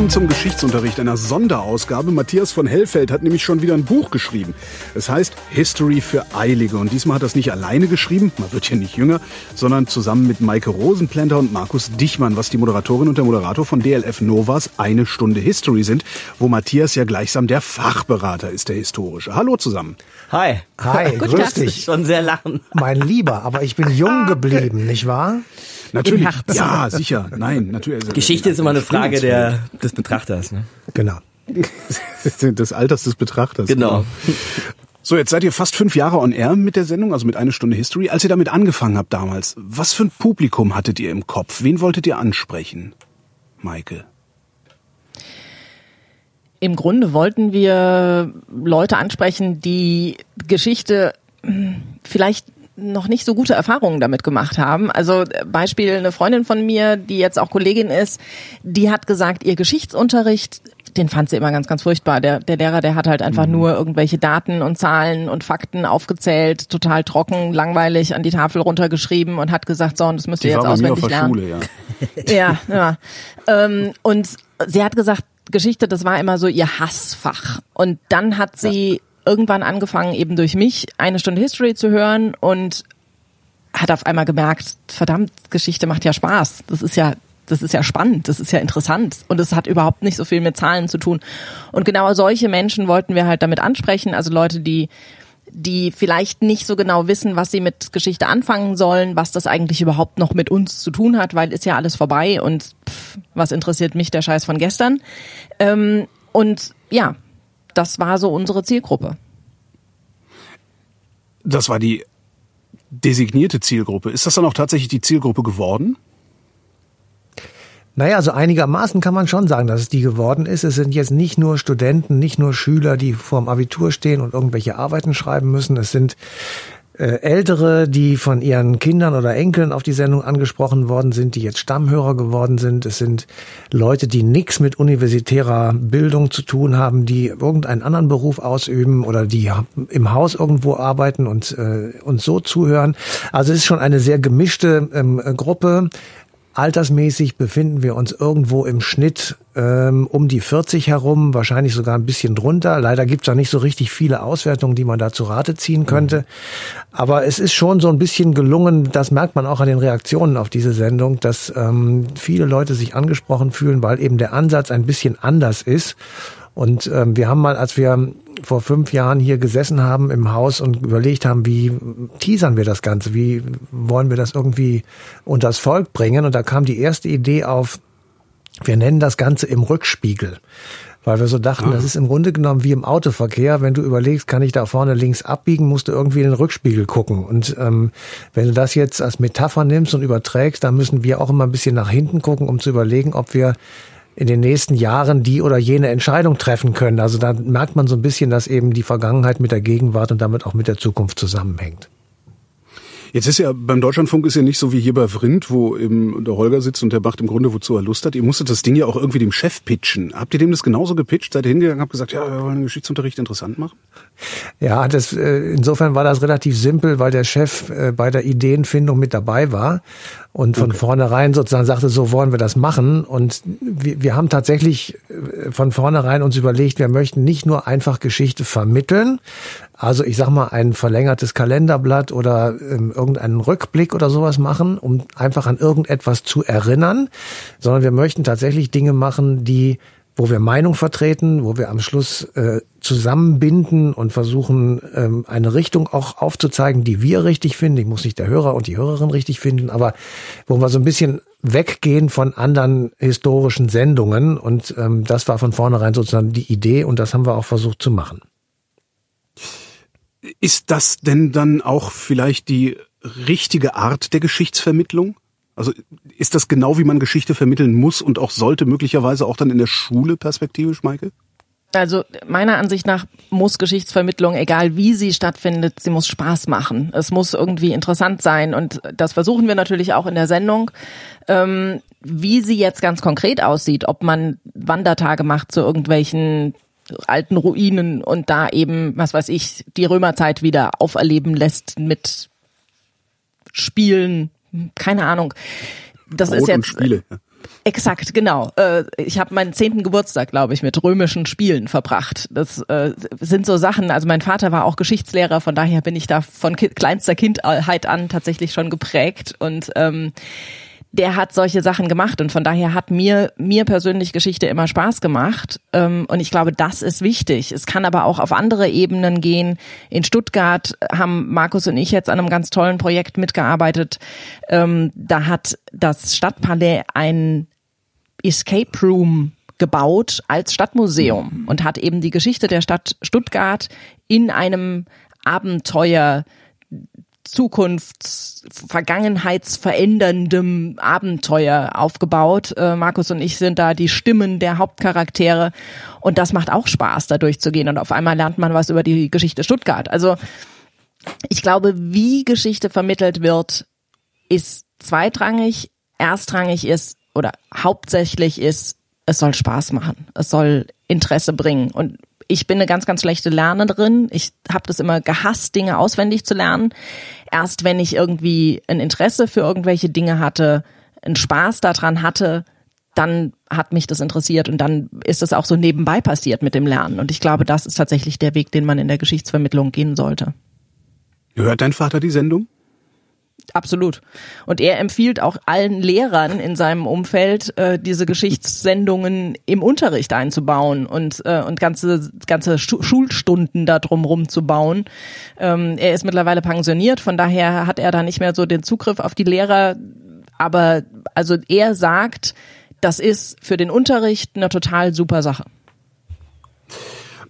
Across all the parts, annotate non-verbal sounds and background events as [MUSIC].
Willkommen zum Geschichtsunterricht einer Sonderausgabe. Matthias von Hellfeld hat nämlich schon wieder ein Buch geschrieben. Es heißt History für Eilige. Und diesmal hat er es nicht alleine geschrieben, man wird ja nicht jünger, sondern zusammen mit Maike Rosenplanter und Markus Dichmann, was die Moderatorin und der Moderator von DLF Novas Eine Stunde History sind, wo Matthias ja gleichsam der Fachberater ist, der historische. Hallo zusammen. Hi. Hi, Gut, grüß dich. Schon sehr lachen. Mein Lieber, aber ich bin jung geblieben, nicht wahr? Natürlich. Herzen. Ja, sicher. Nein, natürlich. Also, Geschichte ist immer eine Frage der, des Betrachters. Ne? Genau. [LAUGHS] des Alters des Betrachters. Genau. So, jetzt seid ihr fast fünf Jahre on air mit der Sendung, also mit eine Stunde History. Als ihr damit angefangen habt damals, was für ein Publikum hattet ihr im Kopf? Wen wolltet ihr ansprechen? Maike. Im Grunde wollten wir Leute ansprechen, die Geschichte hm, vielleicht noch nicht so gute Erfahrungen damit gemacht haben. Also äh, Beispiel eine Freundin von mir, die jetzt auch Kollegin ist, die hat gesagt, ihr Geschichtsunterricht, den fand sie immer ganz, ganz furchtbar. Der, der Lehrer, der hat halt einfach Mhm. nur irgendwelche Daten und Zahlen und Fakten aufgezählt, total trocken, langweilig an die Tafel runtergeschrieben und hat gesagt, so, und das müsst ihr Die jetzt mir auf auswendig lernen. Schule, ja. [LAUGHS] Ja, ja. Ähm, und sie hat gesagt, Geschichte, das war immer so ihr Hassfach. Und dann hat sie irgendwann angefangen, eben durch mich eine Stunde History zu hören und hat auf einmal gemerkt, verdammt, Geschichte macht ja Spaß. Das ist ja, das ist ja spannend, das ist ja interessant und es hat überhaupt nicht so viel mit Zahlen zu tun. Und genau solche Menschen wollten wir halt damit ansprechen, also Leute, die die vielleicht nicht so genau wissen, was sie mit Geschichte anfangen sollen, was das eigentlich überhaupt noch mit uns zu tun hat, weil ist ja alles vorbei und pff, was interessiert mich der Scheiß von gestern. Ähm, und ja, das war so unsere Zielgruppe. Das war die designierte Zielgruppe. Ist das dann auch tatsächlich die Zielgruppe geworden? Naja, also einigermaßen kann man schon sagen, dass es die geworden ist. Es sind jetzt nicht nur Studenten, nicht nur Schüler, die vorm Abitur stehen und irgendwelche Arbeiten schreiben müssen. Es sind Ältere, die von ihren Kindern oder Enkeln auf die Sendung angesprochen worden sind, die jetzt Stammhörer geworden sind. Es sind Leute, die nichts mit universitärer Bildung zu tun haben, die irgendeinen anderen Beruf ausüben oder die im Haus irgendwo arbeiten und äh, uns so zuhören. Also es ist schon eine sehr gemischte ähm, Gruppe. Altersmäßig befinden wir uns irgendwo im Schnitt ähm, um die 40 herum, wahrscheinlich sogar ein bisschen drunter. Leider gibt's da nicht so richtig viele Auswertungen, die man da zu Rate ziehen könnte. Aber es ist schon so ein bisschen gelungen, das merkt man auch an den Reaktionen auf diese Sendung, dass ähm, viele Leute sich angesprochen fühlen, weil eben der Ansatz ein bisschen anders ist. Und ähm, wir haben mal, als wir vor fünf Jahren hier gesessen haben im Haus und überlegt haben, wie teasern wir das Ganze, wie wollen wir das irgendwie unters Volk bringen. Und da kam die erste Idee auf, wir nennen das Ganze im Rückspiegel. Weil wir so dachten, das ist im Grunde genommen wie im Autoverkehr. Wenn du überlegst, kann ich da vorne links abbiegen, musst du irgendwie in den Rückspiegel gucken. Und ähm, wenn du das jetzt als Metapher nimmst und überträgst, dann müssen wir auch immer ein bisschen nach hinten gucken, um zu überlegen, ob wir in den nächsten Jahren die oder jene Entscheidung treffen können. Also da merkt man so ein bisschen, dass eben die Vergangenheit mit der Gegenwart und damit auch mit der Zukunft zusammenhängt. Jetzt ist ja beim Deutschlandfunk ist ja nicht so wie hier bei Vrindt, wo eben der Holger sitzt und der macht im Grunde, wozu er Lust hat. Ihr musstet das Ding ja auch irgendwie dem Chef pitchen. Habt ihr dem das genauso gepitcht? Seid ihr hingegangen, habt gesagt, ja, wir wollen den Geschichtsunterricht interessant machen? Ja, das, äh, insofern war das relativ simpel, weil der Chef äh, bei der Ideenfindung mit dabei war und von vornherein sozusagen sagte, so wollen wir das machen. Und wir, wir haben tatsächlich äh, von vornherein uns überlegt, wir möchten nicht nur einfach Geschichte vermitteln, also ich sag mal ein verlängertes Kalenderblatt oder ähm, irgendeinen Rückblick oder sowas machen, um einfach an irgendetwas zu erinnern, sondern wir möchten tatsächlich Dinge machen, die wo wir Meinung vertreten, wo wir am Schluss äh, zusammenbinden und versuchen, ähm, eine Richtung auch aufzuzeigen, die wir richtig finden. Ich muss nicht der Hörer und die Hörerin richtig finden, aber wo wir so ein bisschen weggehen von anderen historischen Sendungen. Und ähm, das war von vornherein sozusagen die Idee und das haben wir auch versucht zu machen. Ist das denn dann auch vielleicht die richtige Art der Geschichtsvermittlung? Also ist das genau, wie man Geschichte vermitteln muss und auch sollte, möglicherweise auch dann in der Schule perspektivisch, Maike? Also meiner Ansicht nach muss Geschichtsvermittlung, egal wie sie stattfindet, sie muss Spaß machen. Es muss irgendwie interessant sein und das versuchen wir natürlich auch in der Sendung. Ähm, wie sie jetzt ganz konkret aussieht, ob man Wandertage macht zu irgendwelchen alten Ruinen und da eben, was weiß ich, die Römerzeit wieder auferleben lässt mit Spielen, keine Ahnung. Das Brot ist jetzt Spiele. Exakt, genau. Äh, Ich habe meinen zehnten Geburtstag, glaube ich, mit römischen Spielen verbracht. Das äh, sind so Sachen. Also mein Vater war auch Geschichtslehrer, von daher bin ich da von kleinster Kindheit an tatsächlich schon geprägt und ähm, der hat solche Sachen gemacht und von daher hat mir mir persönlich Geschichte immer Spaß gemacht ähm, und ich glaube, das ist wichtig. Es kann aber auch auf andere Ebenen gehen. In Stuttgart haben Markus und ich jetzt an einem ganz tollen Projekt mitgearbeitet. Ähm, da hat das Stadtpalais ein Escape Room gebaut als Stadtmuseum und hat eben die Geschichte der Stadt Stuttgart in einem Abenteuer Zukunfts-, Vergangenheitsveränderndem Abenteuer aufgebaut. Äh, Markus und ich sind da die Stimmen der Hauptcharaktere und das macht auch Spaß, da durchzugehen und auf einmal lernt man was über die Geschichte Stuttgart. Also ich glaube, wie Geschichte vermittelt wird, ist zweitrangig. Erstrangig ist oder hauptsächlich ist, es soll Spaß machen. Es soll Interesse bringen. Und ich bin eine ganz, ganz schlechte Lernerin. Ich habe das immer gehasst, Dinge auswendig zu lernen. Erst wenn ich irgendwie ein Interesse für irgendwelche Dinge hatte, einen Spaß daran hatte, dann hat mich das interessiert und dann ist das auch so nebenbei passiert mit dem Lernen. Und ich glaube, das ist tatsächlich der Weg, den man in der Geschichtsvermittlung gehen sollte. Hört dein Vater die Sendung? Absolut. Und er empfiehlt auch allen Lehrern in seinem Umfeld, äh, diese Geschichtssendungen im Unterricht einzubauen und, äh, und ganze, ganze Schu Schulstunden da drumrum zu bauen. Ähm, er ist mittlerweile pensioniert, von daher hat er da nicht mehr so den Zugriff auf die Lehrer. Aber also er sagt, das ist für den Unterricht eine total super Sache.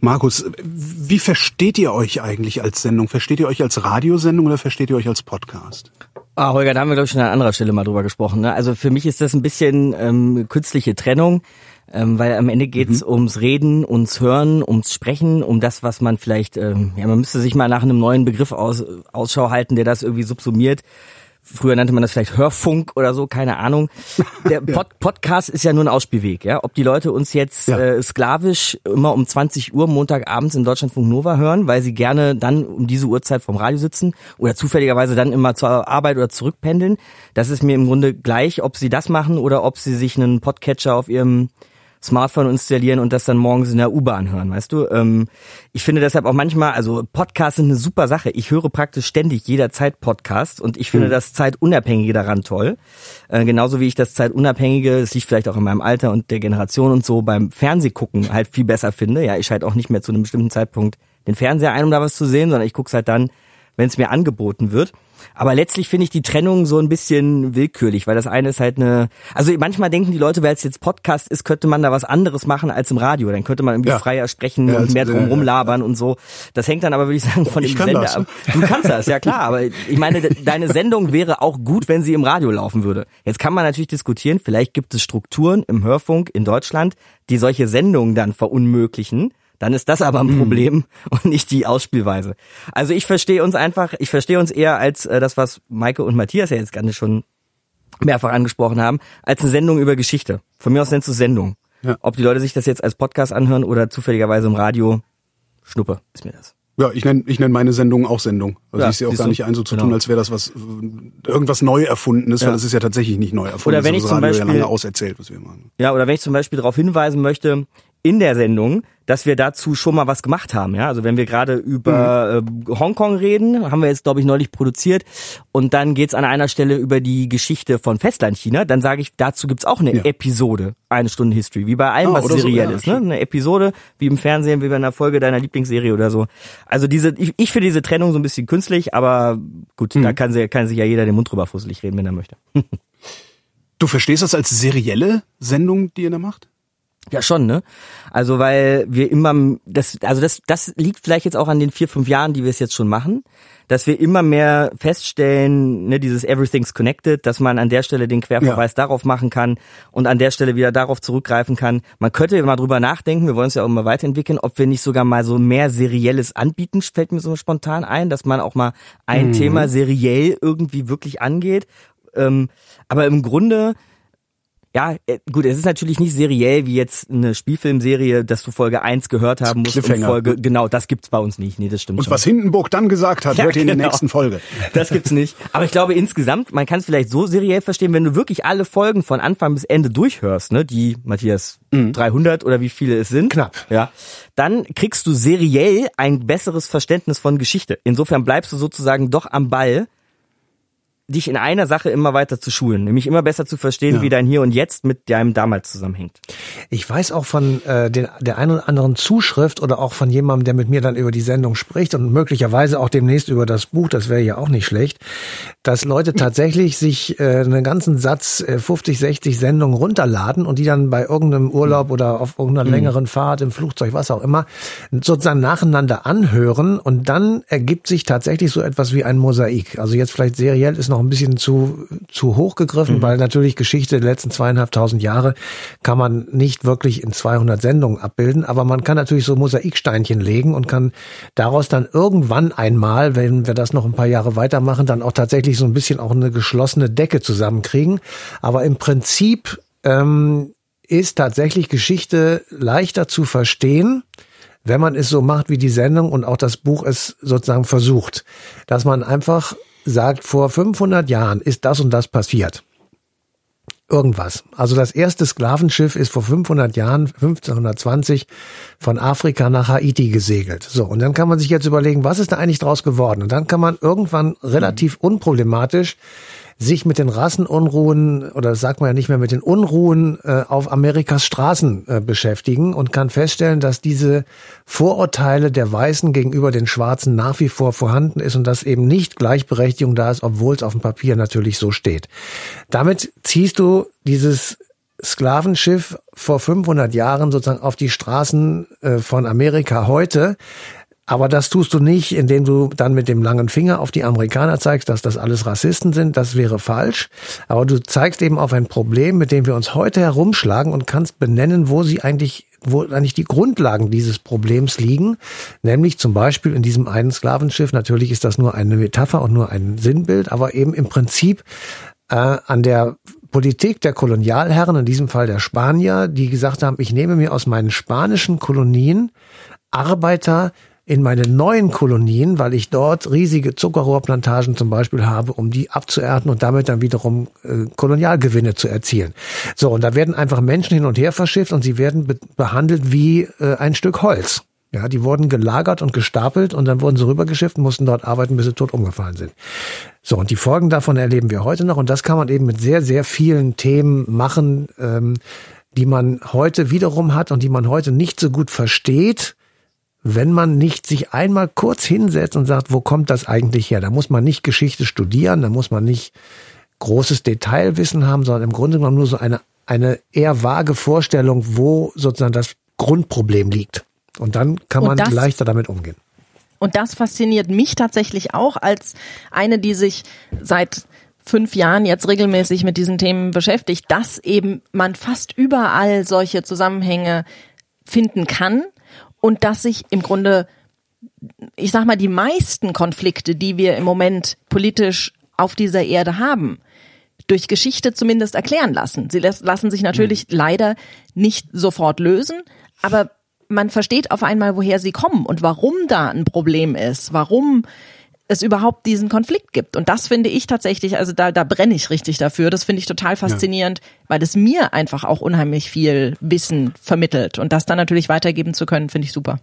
Markus, wie versteht ihr euch eigentlich als Sendung? Versteht ihr euch als Radiosendung oder versteht ihr euch als Podcast? Ah, Holger, da haben wir, glaube ich, schon an anderer Stelle mal drüber gesprochen. Ne? Also für mich ist das ein bisschen ähm, künstliche Trennung, ähm, weil am Ende geht's mhm. ums Reden, ums Hören, ums Sprechen, um das, was man vielleicht, ähm, ja, man müsste sich mal nach einem neuen Begriff aus, Ausschau halten, der das irgendwie subsumiert. Früher nannte man das vielleicht Hörfunk oder so, keine Ahnung. Der [LAUGHS] Pod Podcast ist ja nur ein Ausspielweg, ja. Ob die Leute uns jetzt ja. äh, sklavisch immer um 20 Uhr Montagabends in Deutschlandfunk Nova hören, weil sie gerne dann um diese Uhrzeit vom Radio sitzen oder zufälligerweise dann immer zur Arbeit oder zurückpendeln, das ist mir im Grunde gleich, ob sie das machen oder ob sie sich einen Podcatcher auf ihrem Smartphone installieren und das dann morgens in der U-Bahn hören, weißt du? Ähm, ich finde deshalb auch manchmal, also Podcasts sind eine super Sache. Ich höre praktisch ständig jederzeit Podcasts und ich finde mhm. das Zeitunabhängige daran toll. Äh, genauso wie ich das Zeitunabhängige, es liegt vielleicht auch in meinem Alter und der Generation und so, beim Fernsehgucken halt viel besser finde. Ja, ich schalte auch nicht mehr zu einem bestimmten Zeitpunkt den Fernseher ein, um da was zu sehen, sondern ich gucke halt dann, wenn es mir angeboten wird. Aber letztlich finde ich die Trennung so ein bisschen willkürlich, weil das eine ist halt eine, also manchmal denken die Leute, weil es jetzt Podcast ist, könnte man da was anderes machen als im Radio. Dann könnte man irgendwie ja. freier sprechen ja, und mehr drum rumlabern ja, und so. Das hängt dann aber, würde ich sagen, von ich dem Sender das. ab. Du kannst das, ja klar. Aber ich meine, deine Sendung wäre auch gut, wenn sie im Radio laufen würde. Jetzt kann man natürlich diskutieren, vielleicht gibt es Strukturen im Hörfunk in Deutschland, die solche Sendungen dann verunmöglichen dann ist das aber ein mhm. Problem [LAUGHS] und nicht die Ausspielweise. Also ich verstehe uns einfach, ich verstehe uns eher als äh, das, was Maike und Matthias ja jetzt gerade schon mehrfach angesprochen haben, als eine Sendung über Geschichte. Von mir aus nennst du Sendung. Ja. Ob die Leute sich das jetzt als Podcast anhören oder zufälligerweise im Radio, Schnuppe ist mir das. Ja, ich nenne ich nenn meine Sendung auch Sendung. Also ja, ich sehe auch gar nicht ein, so zu genau. tun, als wäre das was irgendwas neu erfunden ist, ja. weil das ist ja tatsächlich nicht neu erfunden. Oder wenn ich zum Beispiel ja auserzählt, was wir machen. Ja, oder wenn ich zum Beispiel darauf hinweisen möchte, in der Sendung, dass wir dazu schon mal was gemacht haben. Ja, also wenn wir gerade über mhm. äh, Hongkong reden, haben wir jetzt glaube ich neulich produziert und dann geht's an einer Stelle über die Geschichte von Festlandchina, dann sage ich, dazu gibt's auch eine ja. Episode, eine Stunde History, wie bei allem, oh, was seriell so, ja, ist. Ne? Eine Episode, wie im Fernsehen, wie bei einer Folge deiner Lieblingsserie oder so. Also diese, ich, ich finde diese Trennung so ein bisschen künstlich, aber gut, mhm. da kann, sie, kann sich ja jeder den Mund drüber fusselig reden, wenn er möchte. du verstehst das als serielle Sendung, die ihr da macht? Ja, schon, ne? Also, weil wir immer, das, also das, das liegt vielleicht jetzt auch an den vier, fünf Jahren, die wir es jetzt schon machen, dass wir immer mehr feststellen, ne, dieses Everything's Connected, dass man an der Stelle den Querverweis ja. darauf machen kann und an der Stelle wieder darauf zurückgreifen kann. Man könnte mal drüber nachdenken, wir wollen es ja auch immer weiterentwickeln, ob wir nicht sogar mal so mehr serielles anbieten, fällt mir so spontan ein, dass man auch mal ein mhm. Thema seriell irgendwie wirklich angeht. Ähm, aber im Grunde, Ja, äh, gut, es ist natürlich nicht seriell wie jetzt eine Spielfilmserie, dass du Folge 1 gehört haben musst und. Folge, genau, das gibt's bei uns nicht. Nee, das stimmt Und schon. was Hindenburg dann gesagt hat, [LAUGHS] Ja, hört ihr in der genau. nächsten Folge. [LAUGHS] Das gibt's nicht. Aber ich glaube insgesamt, man kann es vielleicht so seriell verstehen, wenn du wirklich alle Folgen von Anfang bis Ende durchhörst, ne, die Matthias 300 oder wie viele es sind. Knapp. Ja. Dann kriegst du seriell ein besseres Verständnis von Geschichte. Insofern bleibst du sozusagen doch am Ball dich in einer Sache immer weiter zu schulen, nämlich immer besser zu verstehen, Ja. wie dein Hier und Jetzt mit deinem damals zusammenhängt. Ich weiß auch von äh, den, der einen oder anderen Zuschrift oder auch von jemandem, der mit mir dann über die Sendung spricht und möglicherweise auch demnächst über das Buch, das wäre ja auch nicht schlecht, dass Leute tatsächlich sich äh, einen ganzen Satz äh, 50, 60 Sendungen runterladen und die dann bei irgendeinem Urlaub oder auf irgendeiner längeren Fahrt im Flugzeug, was auch immer, sozusagen nacheinander anhören und dann ergibt sich tatsächlich so etwas wie ein Mosaik. Also jetzt vielleicht seriell ist noch ein bisschen zu, zu hoch gegriffen, weil natürlich Geschichte der letzten zweieinhalbtausend Jahre kann man nicht wirklich in 200 Sendungen abbilden, aber man kann natürlich so Mosaiksteinchen legen und kann daraus dann irgendwann einmal, wenn wir das noch ein paar Jahre weitermachen, dann auch tatsächlich so ein bisschen auch eine geschlossene Decke zusammenkriegen. Aber im Prinzip ähm, ist tatsächlich Geschichte leichter zu verstehen, wenn man es so macht wie die Sendung und auch das Buch es sozusagen versucht, dass man einfach sagt, vor 500 Jahren ist das und das passiert. Irgendwas. Also das erste Sklavenschiff ist vor 500 Jahren, 1520, von Afrika nach Haiti gesegelt. So, und dann kann man sich jetzt überlegen, was ist da eigentlich draus geworden? Und dann kann man irgendwann relativ unproblematisch sich mit den Rassenunruhen oder sagt man ja nicht mehr mit den Unruhen äh, auf Amerikas Straßen äh, beschäftigen und kann feststellen, dass diese Vorurteile der Weißen gegenüber den Schwarzen nach wie vor vorhanden ist und dass eben nicht Gleichberechtigung da ist, obwohl es auf dem Papier natürlich so steht. Damit ziehst du dieses Sklavenschiff vor 500 Jahren sozusagen auf die Straßen äh, von Amerika heute. Aber das tust du nicht, indem du dann mit dem langen Finger auf die Amerikaner zeigst, dass das alles Rassisten sind. Das wäre falsch. Aber du zeigst eben auf ein Problem, mit dem wir uns heute herumschlagen und kannst benennen, wo sie eigentlich wo eigentlich die Grundlagen dieses Problems liegen, nämlich zum Beispiel in diesem einen Sklavenschiff. Natürlich ist das nur eine Metapher und nur ein Sinnbild, aber eben im Prinzip äh, an der Politik der Kolonialherren, in diesem Fall der Spanier, die gesagt haben, ich nehme mir aus meinen spanischen Kolonien Arbeiter in meine neuen Kolonien, weil ich dort riesige Zuckerrohrplantagen zum Beispiel habe, um die abzuernten und damit dann wiederum äh, Kolonialgewinne zu erzielen. So, und da werden einfach Menschen hin und her verschifft und sie werden be behandelt wie äh, ein Stück Holz. Ja, die wurden gelagert und gestapelt und dann wurden sie rübergeschifft und mussten dort arbeiten, bis sie tot umgefallen sind. So, und die Folgen davon erleben wir heute noch und das kann man eben mit sehr, sehr vielen Themen machen, ähm, die man heute wiederum hat und die man heute nicht so gut versteht, wenn man nicht sich einmal kurz hinsetzt und sagt, wo kommt das eigentlich her? Da muss man nicht Geschichte studieren, da muss man nicht großes Detailwissen haben, sondern im Grunde genommen nur so eine, eine eher vage Vorstellung, wo sozusagen das Grundproblem liegt. Und dann kann man das- leichter damit umgehen. Und das fasziniert mich tatsächlich auch als eine, die sich seit fünf Jahren jetzt regelmäßig mit diesen Themen beschäftigt, dass eben man fast überall solche Zusammenhänge finden kann und dass sich im Grunde, ich sag mal, die meisten Konflikte, die wir im Moment politisch auf dieser Erde haben, durch Geschichte zumindest erklären lassen. Sie lassen sich natürlich leider nicht sofort lösen, aber man versteht auf einmal, woher sie kommen und warum da ein Problem ist, warum es überhaupt diesen Konflikt gibt. Und das finde ich tatsächlich, also da, da brenne ich richtig dafür. Das finde ich total faszinierend, weil es mir einfach auch unheimlich viel Wissen vermittelt. Und das dann natürlich weitergeben zu können, finde ich super.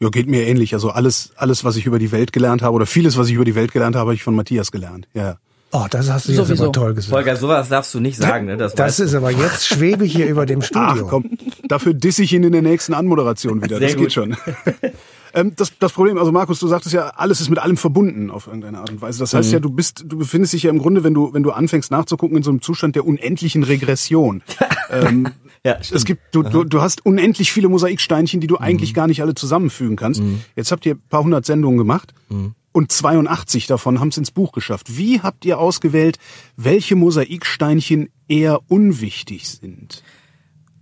Ja, geht mir ähnlich. Also alles, alles, was ich über die Welt gelernt habe oder vieles, was ich über die Welt gelernt habe, habe ich von Matthias gelernt. Ja. Oh, das hast du jetzt Sowieso. aber toll gesagt. Volker, sowas darfst du nicht sagen, ne? Das, Das weißt du. ist aber jetzt schwebe ich hier über dem Ach Studio. komm, dafür disse ich ihn in der nächsten Anmoderation wieder. Sehr das gut. geht schon. [LAUGHS] ähm, das, das Problem, also Markus, du sagtest ja, alles ist mit allem verbunden auf irgendeine Art und Weise. Das heißt ja, du bist, du befindest dich ja im Grunde, wenn du, wenn du anfängst nachzugucken, in so einem Zustand der unendlichen Regression. [LAUGHS] ähm, Ja, es gibt, du, du, du hast unendlich viele Mosaiksteinchen, die du eigentlich gar nicht alle zusammenfügen kannst. Jetzt habt ihr ein paar hundert Sendungen gemacht. Und 82 davon haben es ins Buch geschafft. Wie habt ihr ausgewählt, welche Mosaiksteinchen eher unwichtig sind?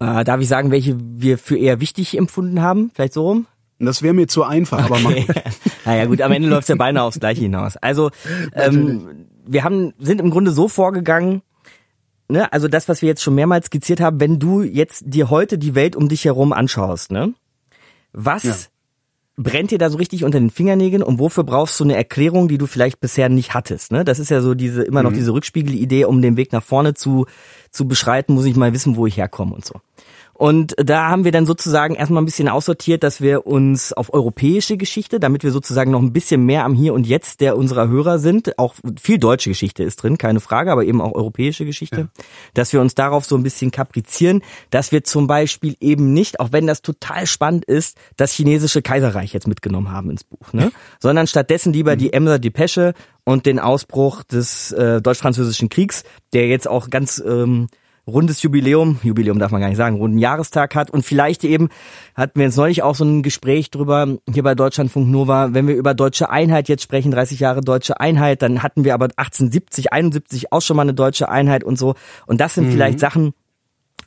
Äh, darf ich sagen, welche wir für eher wichtig empfunden haben? Vielleicht so rum? Und Das wäre mir zu einfach, aber mach, [LAUGHS] naja gut, am Ende läuft's ja beinahe aufs Gleiche hinaus. Also ähm, wir haben sind im Grunde so vorgegangen, ne, also das, was wir jetzt schon mehrmals skizziert haben, wenn du jetzt dir heute die Welt um dich herum anschaust, ne? Was Ja. brennt dir da so richtig unter den Fingernägeln und wofür brauchst du eine Erklärung, die du vielleicht bisher nicht hattest, ne? Das ist ja so diese immer noch diese Rückspiegelidee, um den Weg nach vorne zu zu beschreiten, muss ich mal wissen, wo ich herkomme und so. Und da haben wir dann sozusagen erstmal ein bisschen aussortiert, dass wir uns auf europäische Geschichte, damit wir sozusagen noch ein bisschen mehr am Hier und Jetzt der unserer Hörer sind, auch viel deutsche Geschichte ist drin, keine Frage, aber eben auch europäische Geschichte, dass wir uns darauf so ein bisschen kaprizieren, dass wir zum Beispiel eben nicht, auch wenn das total spannend ist, das chinesische Kaiserreich jetzt mitgenommen haben ins Buch, ne? sondern stattdessen lieber die Emser Depesche und den Ausbruch des äh, deutsch-französischen Kriegs, der jetzt auch ganz ähm, rundes Jubiläum, Jubiläum darf man gar nicht sagen, runden Jahrestag hat. Und vielleicht eben hatten wir jetzt neulich auch so ein Gespräch drüber hier bei Deutschlandfunk Nova, wenn wir über deutsche Einheit jetzt sprechen, 30 Jahre deutsche Einheit, dann hatten wir aber 1870, 71 auch schon mal eine deutsche Einheit und so. Und das sind vielleicht Sachen,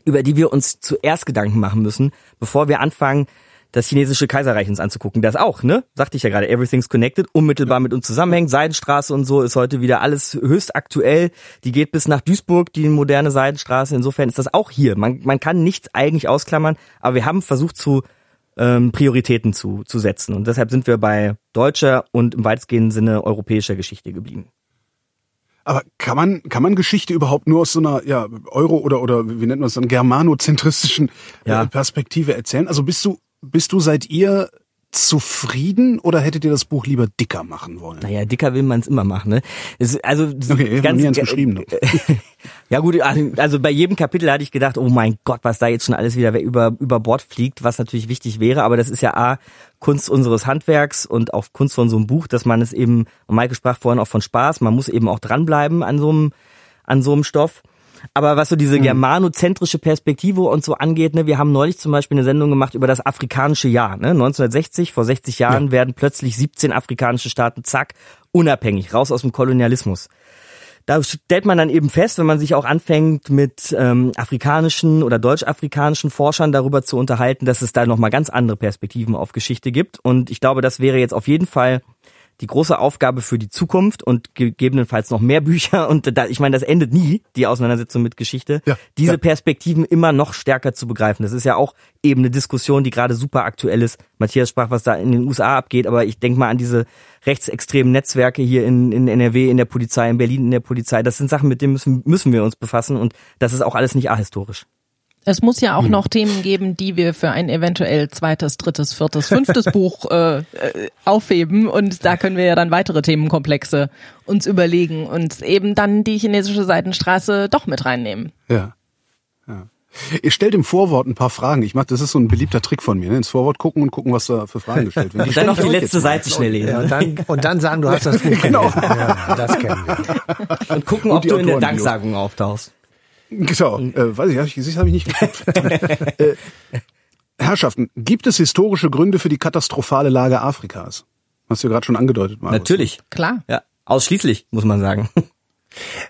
über die wir uns zuerst Gedanken machen müssen, bevor wir anfangen, das chinesische Kaiserreich uns anzugucken. Das auch, ne? Sagte ich ja gerade, everything's connected, unmittelbar mit uns zusammenhängt. Seidenstraße und so ist heute wieder alles höchst aktuell. Die geht bis nach Duisburg, die moderne Seidenstraße. Insofern ist das auch hier. Man, man kann nichts eigentlich ausklammern, aber wir haben versucht zu ähm, Prioritäten zu, zu setzen. Und deshalb sind wir bei deutscher und im weitestgehenden Sinne europäischer Geschichte geblieben. Aber kann man, kann man Geschichte überhaupt nur aus so einer ja, Euro- oder, oder wie nennt man es dann, germanozentristischen Ja. äh, Perspektive erzählen? Also bist du, bist du seit ihr zufrieden oder hättet ihr das Buch lieber dicker machen wollen? Naja, dicker will man es immer machen, ne? Es, also Okay, ganz, nie geschrieben. Ne? [LAUGHS] Ja gut, also bei jedem Kapitel hatte ich gedacht, oh mein Gott, was da jetzt schon alles wieder über, über Bord fliegt, was natürlich wichtig wäre, aber das ist ja A, Kunst unseres Handwerks und auch Kunst von so einem Buch, dass man es eben, und Maike sprach vorhin auch von Spaß, man muss eben auch dranbleiben an so einem, an so einem Stoff. Aber was so diese germanozentrische Perspektive und so angeht, ne, wir haben neulich zum Beispiel eine Sendung gemacht über das afrikanische Jahr. Ne? 1960, vor 60 Jahren werden plötzlich 17 afrikanische Staaten, zack, unabhängig, raus aus dem Kolonialismus da stellt man dann eben fest, wenn man sich auch anfängt mit ähm, afrikanischen oder deutsch-afrikanischen Forschern darüber zu unterhalten, dass es da nochmal ganz andere Perspektiven auf Geschichte gibt. Und ich glaube, das wäre jetzt auf jeden Fall die große Aufgabe für die Zukunft und gegebenenfalls noch mehr Bücher. Und da, ich meine, das endet nie, die Auseinandersetzung mit Geschichte. Ja, Diese ja. Perspektiven immer noch stärker zu begreifen. Das ist ja auch eben eine Diskussion, die gerade super aktuell ist. Matthias sprach, was da in den USA abgeht, aber ich denke mal an diese rechtsextremen Netzwerke hier in, in NRW, in der Polizei, in Berlin, in der Polizei. Das sind Sachen, mit denen müssen, müssen wir uns befassen und das ist auch alles nicht ahistorisch. Es muss ja auch noch Themen geben, die wir für ein eventuell zweites, drittes, viertes, fünftes [LAUGHS] Buch äh, äh, aufheben und da können wir ja dann weitere Themenkomplexe uns überlegen und eben dann die chinesische Seitenstraße doch mit reinnehmen. Ja. ja. Ihr stellt im Vorwort ein paar Fragen. Ich mach, das ist so ein beliebter Trick von mir. Ne? Ins Vorwort gucken und gucken, was da für Fragen gestellt werden. [LAUGHS] Und dann noch die letzte. Seite schnell lesen. Ja, und, dann, und dann sagen, du hast das Buch [LAUGHS] Genau. gelesen. Ja, das kennen wir. Und gucken, Und ob du in der. Danksagung auftauchst. Genau. Äh, weiß ich, hab ich, das habe ich nicht geguckt. [LAUGHS] äh, Herrschaften, gibt es historische Gründe für die katastrophale Lage Afrikas? Hast du ja gerade schon angedeutet, Markus. Natürlich. Klar. Ja, ausschließlich, muss man sagen.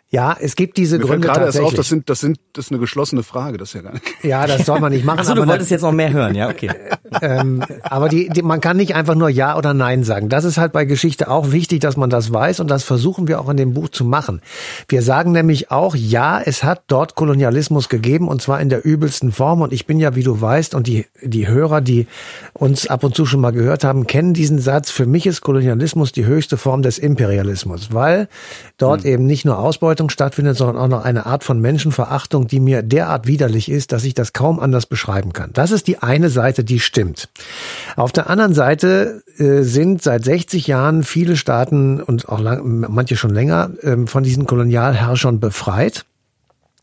Ja, es gibt diese Mir Gründe gerade erst tatsächlich. auf, das sind, das sind, das ist eine geschlossene Frage, das ist ja gar nicht. ja, das soll man nicht machen. Achso, du aber wolltest jetzt noch mehr hören, ja, okay. [LAUGHS] ähm, aber die, die, man kann nicht einfach nur Ja oder Nein sagen. Das ist halt bei Geschichte auch wichtig, dass man das weiß und das versuchen wir auch in dem Buch zu machen. Wir sagen nämlich auch, ja, es hat dort Kolonialismus gegeben und zwar in der übelsten Form und ich bin ja, wie du weißt und die, die Hörer, die uns ab und zu schon mal gehört haben, kennen diesen Satz. Für mich ist Kolonialismus die höchste Form des Imperialismus, weil dort eben nicht nur Ausbeutung stattfindet, sondern auch noch eine Art von Menschenverachtung, die mir derart widerlich ist, dass ich das kaum anders beschreiben kann. Das ist die eine Seite, die stimmt. Auf der anderen Seite äh, sind seit 60 Jahren viele Staaten und auch lang, manche schon länger ähm, von diesen Kolonialherrschern befreit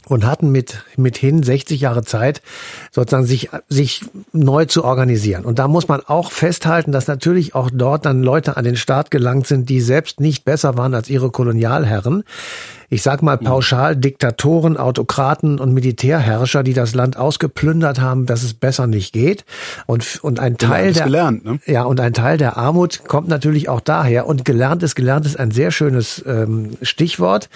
und hatten mit mithin 60 Jahre Zeit, sozusagen sich sich neu zu organisieren. Und da muss man auch festhalten, dass natürlich auch dort dann Leute an den Start gelangt sind, die selbst nicht besser waren als ihre Kolonialherren. Ich sag mal pauschal Diktatoren, Autokraten und Militärherrscher, die das Land ausgeplündert haben, dass es besser nicht geht. Und und ein Teil alles der gelernt, ne? ja, und ein Teil der Armut kommt natürlich auch daher. Und gelernt ist, gelernt ist ein sehr schönes ähm, Stichwort,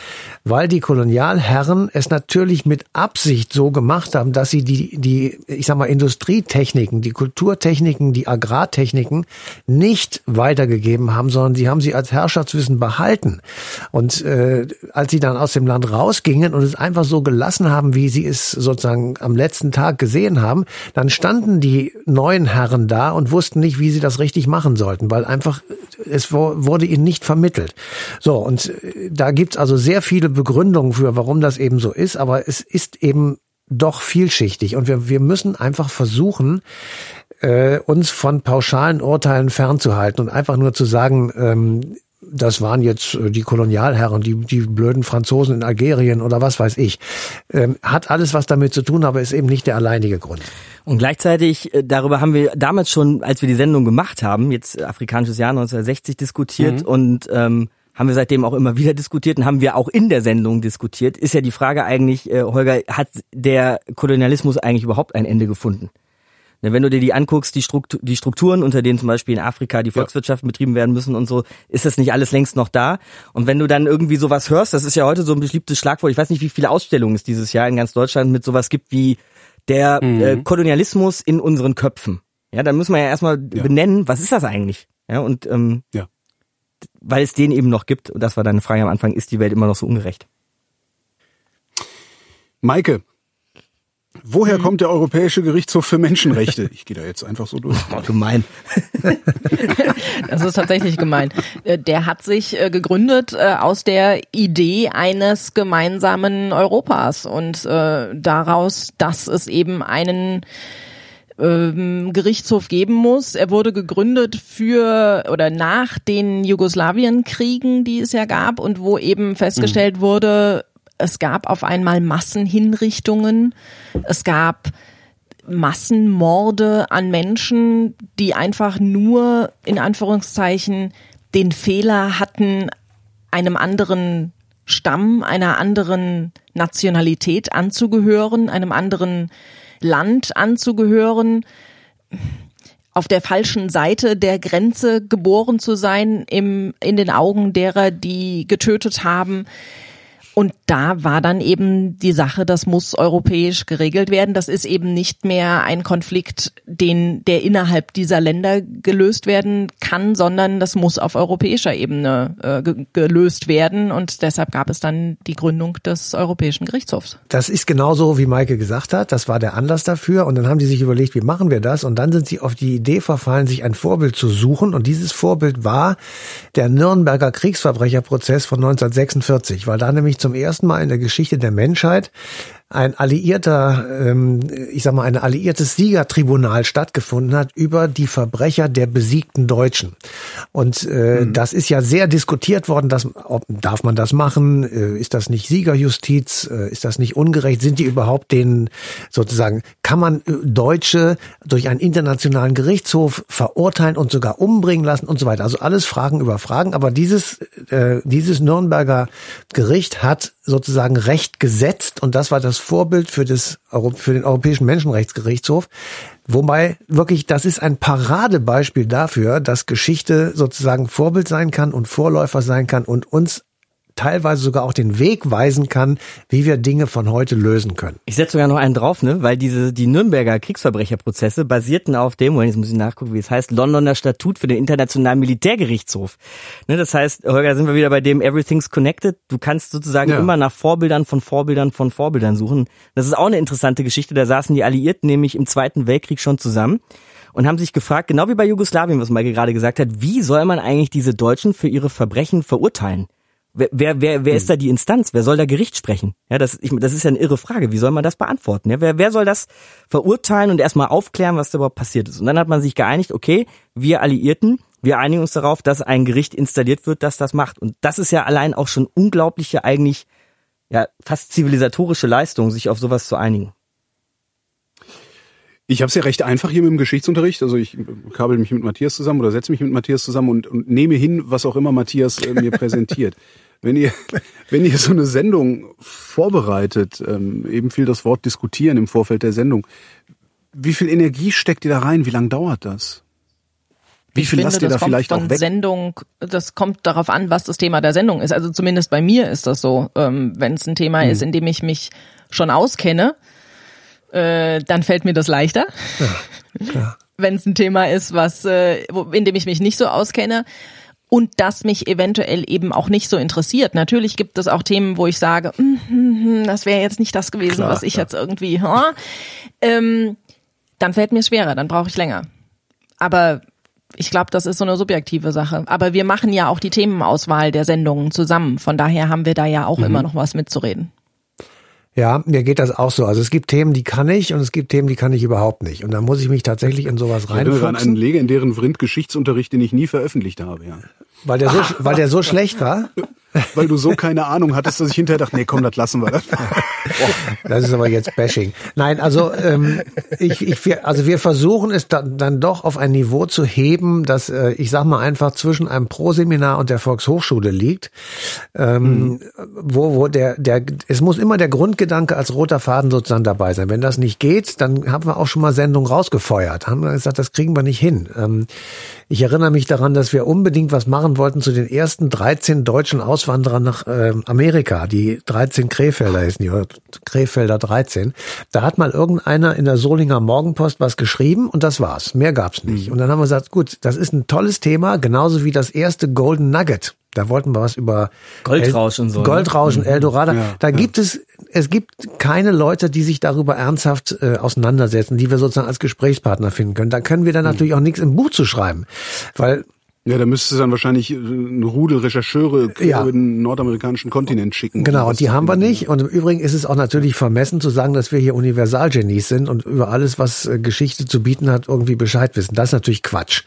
weil die Kolonialherren es natürlich mit Absicht so gemacht haben, dass sie die, die, ich sag mal, Industrietechniken, die Kulturtechniken, die Agrartechniken nicht weitergegeben haben, sondern sie haben sie als Herrschaftswissen behalten. Und äh, als sie dann aus dem Land rausgingen und es einfach so gelassen haben, wie sie es sozusagen am letzten Tag gesehen haben, dann standen die neuen Herren da und wussten nicht, wie sie das richtig machen sollten, weil einfach es wurde ihnen nicht vermittelt. So, und äh, da gibt's also sehr viele Begründungen für, warum das eben so ist, aber es ist eben doch vielschichtig und wir, wir müssen einfach versuchen, äh, uns von pauschalen Urteilen fernzuhalten und einfach nur zu sagen, ähm, das waren jetzt äh, die Kolonialherren, die, die blöden Franzosen in Algerien oder was weiß ich. Ähm, hat alles was damit zu tun, aber ist eben nicht der alleinige Grund. Und gleichzeitig, äh, darüber haben wir damals schon, als wir die Sendung gemacht haben, jetzt afrikanisches Jahr 1960 diskutiert mhm. und ähm, haben wir seitdem auch immer wieder diskutiert und haben wir auch in der Sendung diskutiert, ist ja die Frage eigentlich, äh, Holger, hat der Kolonialismus eigentlich überhaupt ein Ende gefunden? Wenn du dir die anguckst, die, Struktur, die Strukturen, unter denen zum Beispiel in Afrika die Volkswirtschaften betrieben werden müssen und so, ist das nicht alles längst noch da? Und wenn du dann irgendwie sowas hörst, das ist ja heute so ein beliebtes Schlagwort, ich weiß nicht, wie viele Ausstellungen es dieses Jahr in ganz Deutschland mit sowas gibt wie der mhm. äh, Kolonialismus in unseren Köpfen. Ja, dann müssen wir ja erstmal ja. benennen, was ist das eigentlich? Ja, und ähm, ja. weil es den eben noch gibt, und das war deine Frage am Anfang, ist die Welt immer noch so ungerecht? Maike, Woher mhm. kommt der Europäische Gerichtshof für Menschenrechte? Ich gehe da jetzt einfach so durch. [LAUGHS] Oh, gemein. [LAUGHS] das ist tatsächlich gemein. Äh, der hat sich äh, gegründet äh, aus der Idee eines gemeinsamen Europas und daraus, dass es eben einen ähm, Gerichtshof geben muss. Er wurde gegründet für oder nach den Jugoslawienkriegen, die es ja gab und wo eben festgestellt mhm. wurde, es gab auf einmal Massenhinrichtungen. Es gab Massenmorde an Menschen, die einfach nur in Anführungszeichen den Fehler hatten, einem anderen Stamm, einer anderen Nationalität anzugehören, einem anderen Land anzugehören, auf der falschen Seite der Grenze geboren zu sein, im, in den Augen derer, die getötet haben. Und da war dann eben die Sache, das muss europäisch geregelt werden. Das ist eben nicht mehr ein Konflikt, den, der innerhalb dieser Länder gelöst werden kann, sondern das muss auf europäischer Ebene äh, ge gelöst werden. Und deshalb gab es dann die Gründung des Europäischen Gerichtshofs. Das ist genauso, wie Maike gesagt hat. Das war der Anlass dafür. Und dann haben die sich überlegt, wie machen wir das? Und dann sind sie auf die Idee verfallen, sich ein Vorbild zu suchen. Und dieses Vorbild war der Nürnberger Kriegsverbrecherprozess von 1946, weil da nämlich zum ersten Mal in der Geschichte der Menschheit ein alliierter, ähm, ich sag mal, ein alliiertes Siegertribunal stattgefunden hat über die Verbrecher der besiegten Deutschen. Und äh, mhm. das ist ja sehr diskutiert worden, dass, ob, darf man das machen? Äh, ist das nicht Siegerjustiz? Äh, ist das nicht ungerecht? Sind die überhaupt den sozusagen, kann man äh, Deutsche durch einen internationalen Gerichtshof verurteilen und sogar umbringen lassen und so weiter? Also alles Fragen über Fragen, aber dieses, äh, dieses Nürnberger Gericht hat sozusagen Recht gesetzt und das war das Vorbild für das für den Europäischen Menschenrechtsgerichtshof. Wobei wirklich, das ist ein Paradebeispiel dafür, dass Geschichte sozusagen Vorbild sein kann und Vorläufer sein kann und uns teilweise sogar auch den Weg weisen kann, wie wir Dinge von heute lösen können. Ich setze sogar noch einen drauf, ne, weil diese die Nürnberger Kriegsverbrecherprozesse basierten auf dem, jetzt muss ich nachgucken, wie es heißt, Londoner Statut für den Internationalen Militärgerichtshof. Ne, das heißt, Holger, sind wir wieder bei dem Everything's Connected. Du kannst sozusagen ja. immer nach Vorbildern von Vorbildern von Vorbildern suchen. Das ist auch eine interessante Geschichte. Da saßen die Alliierten nämlich im Zweiten Weltkrieg schon zusammen und haben sich gefragt, genau wie bei Jugoslawien, was Michael gerade gesagt hat, wie soll man eigentlich diese Deutschen für ihre Verbrechen verurteilen? Wer, wer, wer, wer ist hm. da die Instanz? Wer soll da Gericht sprechen? Ja, das, ich, das ist ja eine irre Frage. Wie soll man das beantworten? Ja, wer, wer soll das verurteilen und erstmal aufklären, was da überhaupt passiert ist? Und dann hat man sich geeinigt, okay, wir Alliierten, wir einigen uns darauf, dass ein Gericht installiert wird, das das macht. Und das ist ja allein auch schon unglaubliche, eigentlich, ja, fast zivilisatorische Leistung, sich auf sowas zu einigen. Ich habe es ja recht einfach hier mit dem Geschichtsunterricht. Also ich kabel mich mit Matthias zusammen oder setze mich mit Matthias zusammen und, und nehme hin, was auch immer Matthias äh, mir präsentiert. [LAUGHS] Wenn ihr, [LAUGHS] wenn ihr so eine Sendung vorbereitet, ähm, eben viel das Wort diskutieren im Vorfeld der Sendung, wie viel Energie steckt ihr da rein? Wie lange dauert das? Wie viel finde, lasst ihr da vielleicht auch weg? Sendung, das kommt darauf an, was das Thema der Sendung ist. Also zumindest bei mir ist das so. Ähm, Wenn es ein Thema hm. ist, in dem ich mich schon auskenne, äh, dann fällt mir das leichter. Ja, [LAUGHS] Wenn es ein Thema ist, was, äh, in dem ich mich nicht so auskenne, und das mich eventuell eben auch nicht so interessiert. Natürlich gibt es auch Themen, wo ich sage, mm, mm, mm, das wäre jetzt nicht das gewesen, Klar, was ich ja. jetzt irgendwie. Huh? Ähm, dann fällt mir schwerer, dann brauche ich länger. Aber ich glaube, das ist so eine subjektive Sache. Aber wir machen ja auch die Themenauswahl der Sendungen zusammen. Von daher haben wir da ja auch mhm. immer noch was mitzureden. Ja, mir geht das auch so. Also es gibt Themen, die kann ich und es gibt Themen, die kann ich überhaupt nicht. Und da muss ich mich tatsächlich in sowas reinfuchsen. Ich an einen legendären Vrind-Geschichtsunterricht, den ich nie veröffentlicht habe, ja. Weil der so, [LAUGHS] weil der so schlecht war? Weil du so keine Ahnung hattest, dass ich hinterher dachte, nee, komm, das lassen wir. Das, das ist aber jetzt Bashing. Nein, also ähm, ich, ich, also wir versuchen es dann, dann doch auf ein Niveau zu heben, das, äh, ich sag mal einfach zwischen einem Pro-Seminar und der Volkshochschule liegt, ähm, mhm. wo, wo der, der, es muss immer der Grundgedanke als roter Faden sozusagen dabei sein. Wenn das nicht geht, dann haben wir auch schon mal Sendungen rausgefeuert, haben wir gesagt, das kriegen wir nicht hin. Ähm, ich erinnere mich daran, dass wir unbedingt was machen wollten zu den ersten 13 deutschen Auswanderern nach äh, Amerika. Die 13 Krefelder ist die, Krefelder 13. Da hat mal irgendeiner in der Solinger Morgenpost was geschrieben und das war's. Mehr gab's nicht. Mhm. Und dann haben wir gesagt, gut, das ist ein tolles Thema, genauso wie das erste Golden Nugget. Da wollten wir was über Goldrausch und so. Ne? Goldrausch und Eldorado. Ja, da ja. gibt es, es gibt keine Leute, die sich darüber ernsthaft äh, auseinandersetzen, die wir sozusagen als Gesprächspartner finden können. Da können wir dann mhm. natürlich auch nichts im Buch zu schreiben. Weil ja, da müsste es dann wahrscheinlich äh, eine Rudel Rechercheure ja. über den nordamerikanischen Kontinent schicken. Genau, die haben wir nicht. Und im Übrigen ist es auch natürlich vermessen zu sagen, dass wir hier Universalgenies sind und über alles, was äh, Geschichte zu bieten hat, irgendwie Bescheid wissen. Das ist natürlich Quatsch.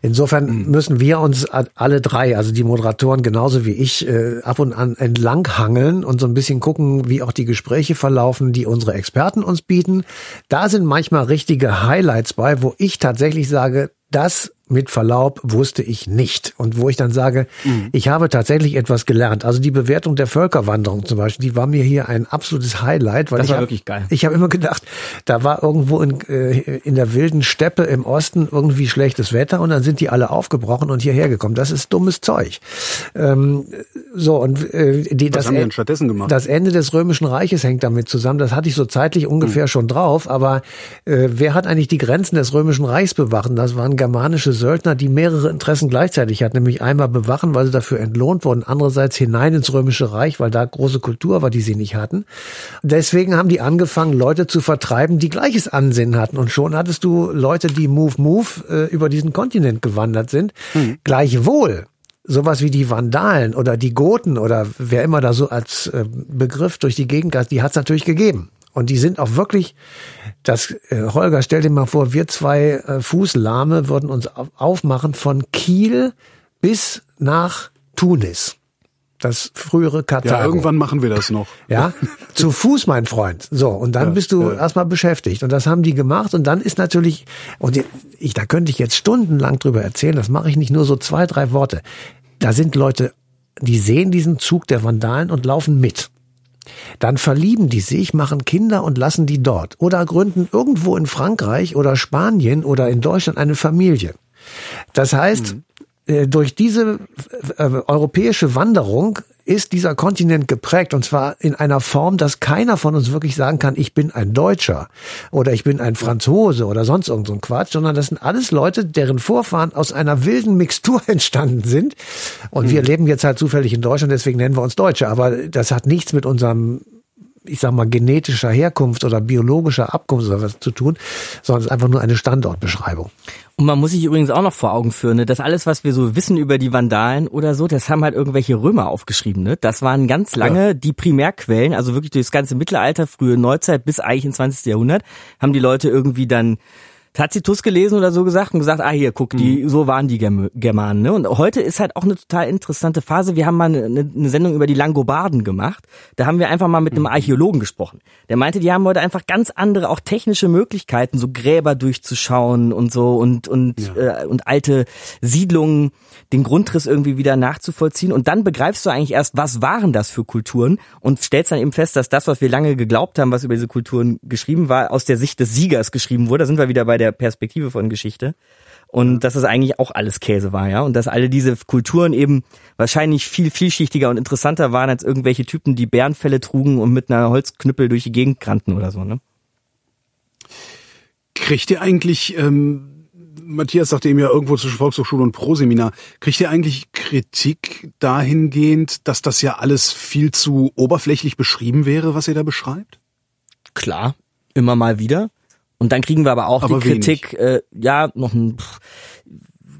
Insofern mhm. müssen wir uns alle drei, also die Moderatoren genauso wie ich, äh, ab und an entlang hangeln und so ein bisschen gucken, wie auch die Gespräche verlaufen, die unsere Experten uns bieten. Da sind manchmal richtige Highlights bei, wo ich tatsächlich sage, das mit Verlaub wusste ich nicht. Und wo ich dann sage, mhm. ich habe tatsächlich etwas gelernt. Also die Bewertung der Völkerwanderung zum Beispiel, die war mir hier ein absolutes Highlight. Weil das ich war hab, wirklich geil. Ich habe immer gedacht, da war irgendwo in, äh, in der wilden Steppe im Osten irgendwie schlechtes Wetter und dann sind die alle aufgebrochen und hierher gekommen. Das ist dummes Zeug. Ähm, so, und äh, die, Was das, haben die denn stattdessen gemacht? das Ende des Römischen Reiches hängt damit zusammen. Das hatte ich so zeitlich ungefähr mhm. schon drauf. Aber äh, wer hat eigentlich die Grenzen des Römischen Reichs bewacht? Das waren germanische Söldner, die mehrere Interessen gleichzeitig hatten, nämlich einmal bewachen, weil sie dafür entlohnt wurden, andererseits hinein ins Römische Reich, weil da große Kultur war, die sie nicht hatten. Deswegen haben die angefangen, Leute zu vertreiben, die gleiches Ansinnen hatten. Und schon hattest du Leute, die Move Move äh, über diesen Kontinent gewandert sind. Mhm. Gleichwohl sowas wie die Vandalen oder die Goten oder wer immer da so als äh, Begriff durch die Gegend die hat es natürlich gegeben. Und die sind auch wirklich, das, äh, Holger, stell dir mal vor, wir zwei äh, Fußlahme würden uns aufmachen von Kiel bis nach Tunis. Das frühere Karthago. Ja, irgendwann machen wir das noch. [LAUGHS] Ja, zu Fuß, mein Freund. So, und dann ja, bist du ja. erstmal beschäftigt. Und das haben die gemacht. Und dann ist natürlich, und ich, da könnte ich jetzt stundenlang drüber erzählen, das mache ich nicht nur so zwei, drei Worte. Da sind Leute, die sehen diesen Zug der Vandalen und laufen mit. Dann verlieben die sich, machen Kinder und lassen die dort oder gründen irgendwo in Frankreich oder Spanien oder in Deutschland eine Familie. Das heißt, mhm. Äh, durch diese äh, europäische Wanderung ist dieser Kontinent geprägt und zwar in einer Form, dass keiner von uns wirklich sagen kann, ich bin ein Deutscher oder ich bin ein Franzose oder sonst irgend so ein Quatsch, sondern das sind alles Leute, deren Vorfahren aus einer wilden Mixtur [LAUGHS] entstanden sind. Und mhm. wir leben jetzt halt zufällig in Deutschland, deswegen nennen wir uns Deutsche. Aber das hat nichts mit unserem ich sag mal, genetischer Herkunft oder biologischer Abkunft oder was zu tun, sondern es ist einfach nur eine Standortbeschreibung. Und man muss sich übrigens auch noch vor Augen führen, ne, dass alles, was wir so wissen über die Vandalen oder so, das haben halt irgendwelche Römer aufgeschrieben. Ne? Das waren ganz lange ja. die Primärquellen, also wirklich durch das ganze Mittelalter, frühe Neuzeit bis eigentlich ins 20. Jahrhundert, haben die Leute irgendwie dann Tacitus gelesen oder so gesagt und gesagt, ah hier, guck, die, mhm. so waren die Germanen. Ne? Und heute ist halt auch eine total interessante Phase. Wir haben mal eine, eine Sendung über die Langobarden gemacht. Da haben wir einfach mal mit einem mhm. Archäologen gesprochen. Der meinte, die haben heute einfach ganz andere, auch technische Möglichkeiten, so Gräber durchzuschauen und so und und ja. äh, und alte Siedlungen, den Grundriss irgendwie wieder nachzuvollziehen. Und dann begreifst du eigentlich erst, was waren das für Kulturen und stellst dann eben fest, dass das, was wir lange geglaubt haben, was über diese Kulturen geschrieben war, aus der Sicht des Siegers geschrieben wurde. Da sind wir wieder bei der Perspektive von Geschichte. Und dass es eigentlich auch alles Käse war, ja. Und dass alle diese Kulturen eben wahrscheinlich viel vielschichtiger und interessanter waren als irgendwelche Typen, die Bärenfälle trugen und mit einer Holzknüppel durch die Gegend rannten oder so, ne? Kriegt ihr eigentlich ähm, Matthias sagte eben ja irgendwo zwischen Volkshochschule und Proseminar. Kriegt ihr eigentlich Kritik dahingehend, dass das ja alles viel zu oberflächlich beschrieben wäre, was ihr da beschreibt? Klar, immer mal wieder. Und dann kriegen wir aber auch Aber die Kritik, äh, ja, noch ein, pff,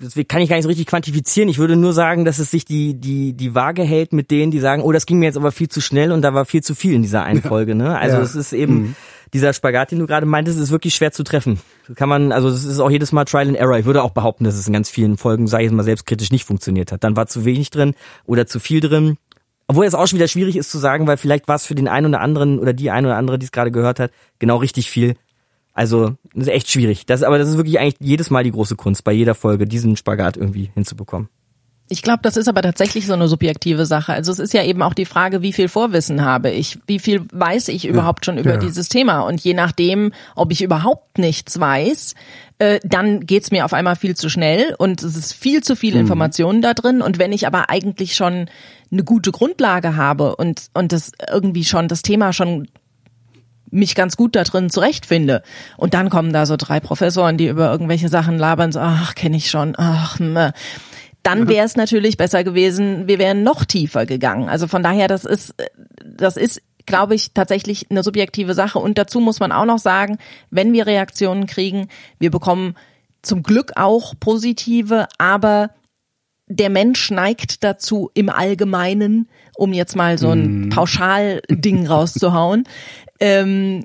das kann ich gar nicht so richtig quantifizieren. Ich würde nur sagen, dass es sich die, die, die Waage hält mit denen, die sagen, oh, das ging mir jetzt aber viel zu schnell und da war viel zu viel in dieser einen Folge, ne? Also Ja. es ist eben, dieser Spagat, den du gerade meintest, ist wirklich schwer zu treffen. Das Kann man, also es ist auch jedes Mal Trial and Error. Ich würde auch behaupten, dass es in ganz vielen Folgen, sage ich jetzt mal selbstkritisch, nicht funktioniert hat. Dann war zu wenig drin oder zu viel drin. Obwohl es auch schon wieder schwierig ist zu sagen, weil vielleicht war es für den einen oder anderen oder die eine oder andere, die es gerade gehört hat, genau richtig viel. Also, das ist echt schwierig. Das, aber das ist wirklich eigentlich jedes Mal die große Kunst, bei jeder Folge diesen Spagat irgendwie hinzubekommen. Ich glaube, das ist aber tatsächlich so eine subjektive Sache. Also es ist ja eben auch die Frage, wie viel Vorwissen habe ich, wie viel weiß ich überhaupt schon über ja. dieses Thema. Und je nachdem, ob ich überhaupt nichts weiß, äh, dann geht's mir auf einmal viel zu schnell und es ist viel zu viel Informationen da drin. Und wenn ich aber eigentlich schon eine gute Grundlage habe und, und das irgendwie schon, das Thema schon mich ganz gut da drin zurechtfinde. Und dann kommen da so drei Professoren, die über irgendwelche Sachen labern, so, ach, kenne ich schon, ach, meh. Dann wäre es natürlich besser gewesen, wir wären noch tiefer gegangen. Also von daher, das ist, das ist, glaube ich, tatsächlich eine subjektive Sache. Und dazu muss man auch noch sagen, wenn wir Reaktionen kriegen, wir bekommen zum Glück auch positive, aber der Mensch neigt dazu im Allgemeinen, um jetzt mal so ein Pauschalding [LAUGHS] rauszuhauen, ähm,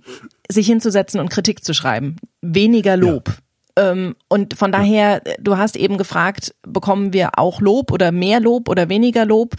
sich hinzusetzen und Kritik zu schreiben. Weniger Lob. Ähm, und von daher, du hast eben gefragt, bekommen wir auch Lob oder mehr Lob oder weniger Lob?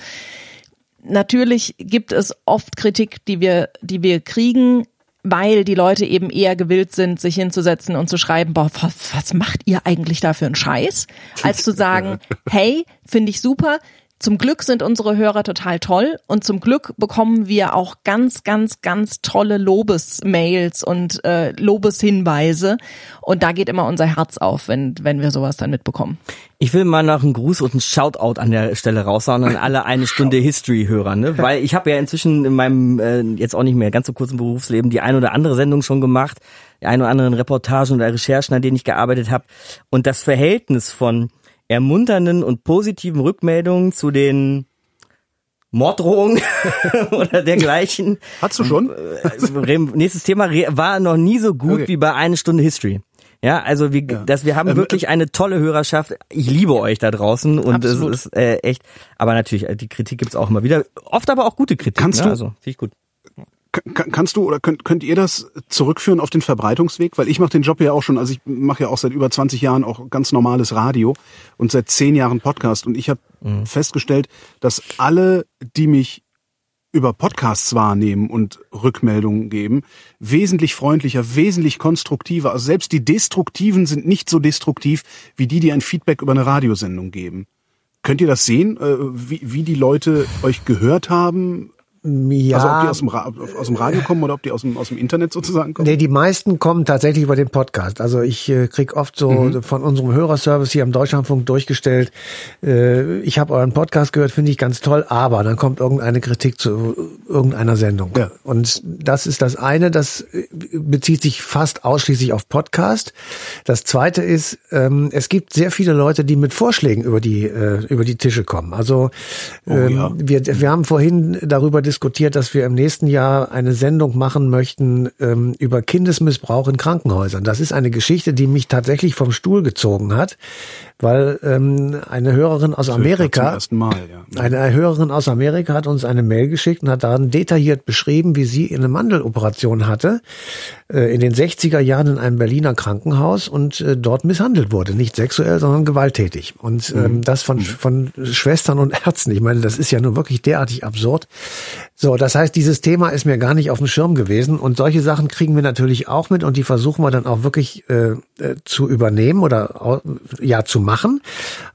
Natürlich gibt es oft Kritik, die wir, die wir kriegen, weil die Leute eben eher gewillt sind, sich hinzusetzen und zu schreiben, boah, was, was macht ihr eigentlich da für einen Scheiß? Als zu [LAUGHS] sagen, hey, finde ich super. Zum Glück sind unsere Hörer total toll und zum Glück bekommen wir auch ganz, ganz, ganz tolle Lobesmails und äh, Lobeshinweise. Und da geht immer unser Herz auf, wenn, wenn wir sowas dann mitbekommen. Ich will mal noch einen Gruß und einen Shoutout an der Stelle raushauen an alle eine Stunde History-Hörer, ne? Weil ich habe ja inzwischen in meinem äh, jetzt auch nicht mehr ganz so kurzen Berufsleben die ein oder andere Sendung schon gemacht, die ein oder anderen Reportagen oder Recherchen, an denen ich gearbeitet habe. Und das Verhältnis von ermunternden und positiven Rückmeldungen zu den Morddrohungen [LAUGHS] oder dergleichen. Hast du schon? Äh, nächstes Thema war noch nie so gut Okay. wie bei eine Stunde History. Ja, also wir, dass wir haben Ähm, wirklich eine tolle Hörerschaft. Ich liebe euch da draußen und Absolut. es ist äh, echt. Aber natürlich, äh, die Kritik gibt's auch immer wieder. Oft aber auch gute Kritik. Kannst ne? du- Also finde ich gut. Kann- Kannst du oder könnt, könnt ihr das zurückführen auf den Verbreitungsweg? Weil ich mache den Job ja auch schon, also ich mache ja auch seit über 20 Jahren auch ganz normales Radio und seit 10 Jahren Podcast. Und ich habe festgestellt, dass alle, die mich über Podcasts wahrnehmen und Rückmeldungen geben, wesentlich freundlicher, wesentlich konstruktiver. Also selbst die Destruktiven sind nicht so destruktiv wie die, die ein Feedback über eine Radiosendung geben. Könnt ihr das sehen, äh, wie, wie die Leute euch gehört haben? Ja, Also ob die aus dem, Ra aus dem Radio kommen oder ob die aus dem, aus dem Internet sozusagen kommen? Nee, die meisten kommen tatsächlich über den Podcast. Also ich äh, krieg oft so Mhm. von unserem Hörerservice hier am Deutschlandfunk durchgestellt, äh, ich habe euren Podcast gehört, finde ich ganz toll, aber dann kommt irgendeine Kritik zu irgendeiner Sendung. Ja. Und das ist das eine, das äh, bezieht sich fast ausschließlich auf Podcast. Das zweite ist, ähm, es gibt sehr viele Leute, die mit Vorschlägen über die, äh, über die Tische kommen. Also ähm, ja. wir, wir haben vorhin darüber diskutiert, dass wir im nächsten Jahr eine Sendung machen möchten ähm, über Kindesmissbrauch in Krankenhäusern. Das ist eine Geschichte, die mich tatsächlich vom Stuhl gezogen hat, weil ähm, eine Hörerin aus Amerika, Mal, ja. eine Hörerin aus Amerika hat uns eine Mail geschickt und hat darin detailliert beschrieben, wie sie eine Mandeloperation hatte äh, in den 60er Jahren in einem Berliner Krankenhaus und äh, dort misshandelt wurde. Nicht sexuell, sondern gewalttätig. Und ähm, das von, von Schwestern und Ärzten. Ich meine, das ist ja nur wirklich derartig absurd. So, das heißt, dieses Thema ist mir gar nicht auf dem Schirm gewesen. Und solche Sachen kriegen wir natürlich auch mit und die versuchen wir dann auch wirklich äh, äh, zu übernehmen oder ja zu machen.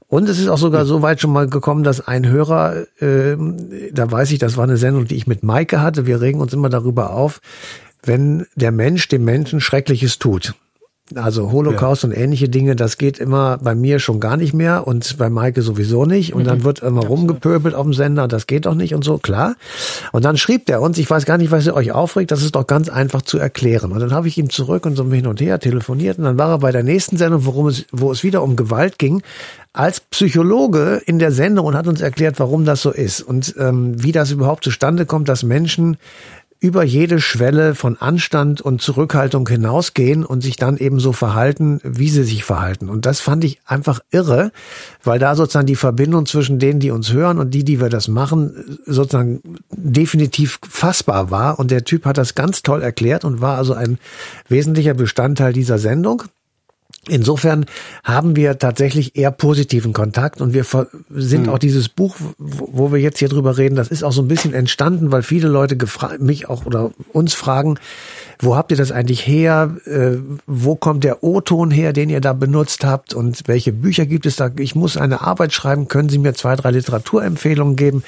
Und es ist auch sogar so weit schon mal gekommen, dass ein Hörer, äh, da weiß ich, das war eine Sendung, die ich mit Maike hatte, wir regen uns immer darüber auf, wenn der Mensch dem Menschen Schreckliches tut. Also Holocaust ja. und ähnliche Dinge, das geht immer bei mir schon gar nicht mehr und bei Maike sowieso nicht. Und mhm. dann wird immer rumgepöbelt auf dem Sender, das geht doch nicht und so, klar. Und dann schrieb der uns, ich weiß gar nicht, was ihr euch aufregt, das ist doch ganz einfach zu erklären. Und dann habe ich ihm zurück und so hin und her telefoniert und dann war er bei der nächsten Sendung, worum es, wo es wieder um Gewalt ging, als Psychologe in der Sendung und hat uns erklärt, warum das so ist und ähm, wie das überhaupt zustande kommt, dass Menschen über jede Schwelle von Anstand und Zurückhaltung hinausgehen und sich dann eben so verhalten, wie sie sich verhalten. Und das fand ich einfach irre, weil da sozusagen die Verbindung zwischen denen, die uns hören und die, die wir das machen, sozusagen definitiv fassbar war. Und der Typ hat das ganz toll erklärt und war also ein wesentlicher Bestandteil dieser Sendung. Insofern haben wir tatsächlich eher positiven Kontakt und wir sind hm. auch dieses Buch, wo wir jetzt hier drüber reden, das ist auch so ein bisschen entstanden, weil viele Leute mich auch oder uns fragen, wo habt ihr das eigentlich her? Äh, wo kommt der O-Ton her, den ihr da benutzt habt? Und welche Bücher gibt es da? Ich muss eine Arbeit schreiben. Können Sie mir zwei, drei Literaturempfehlungen geben?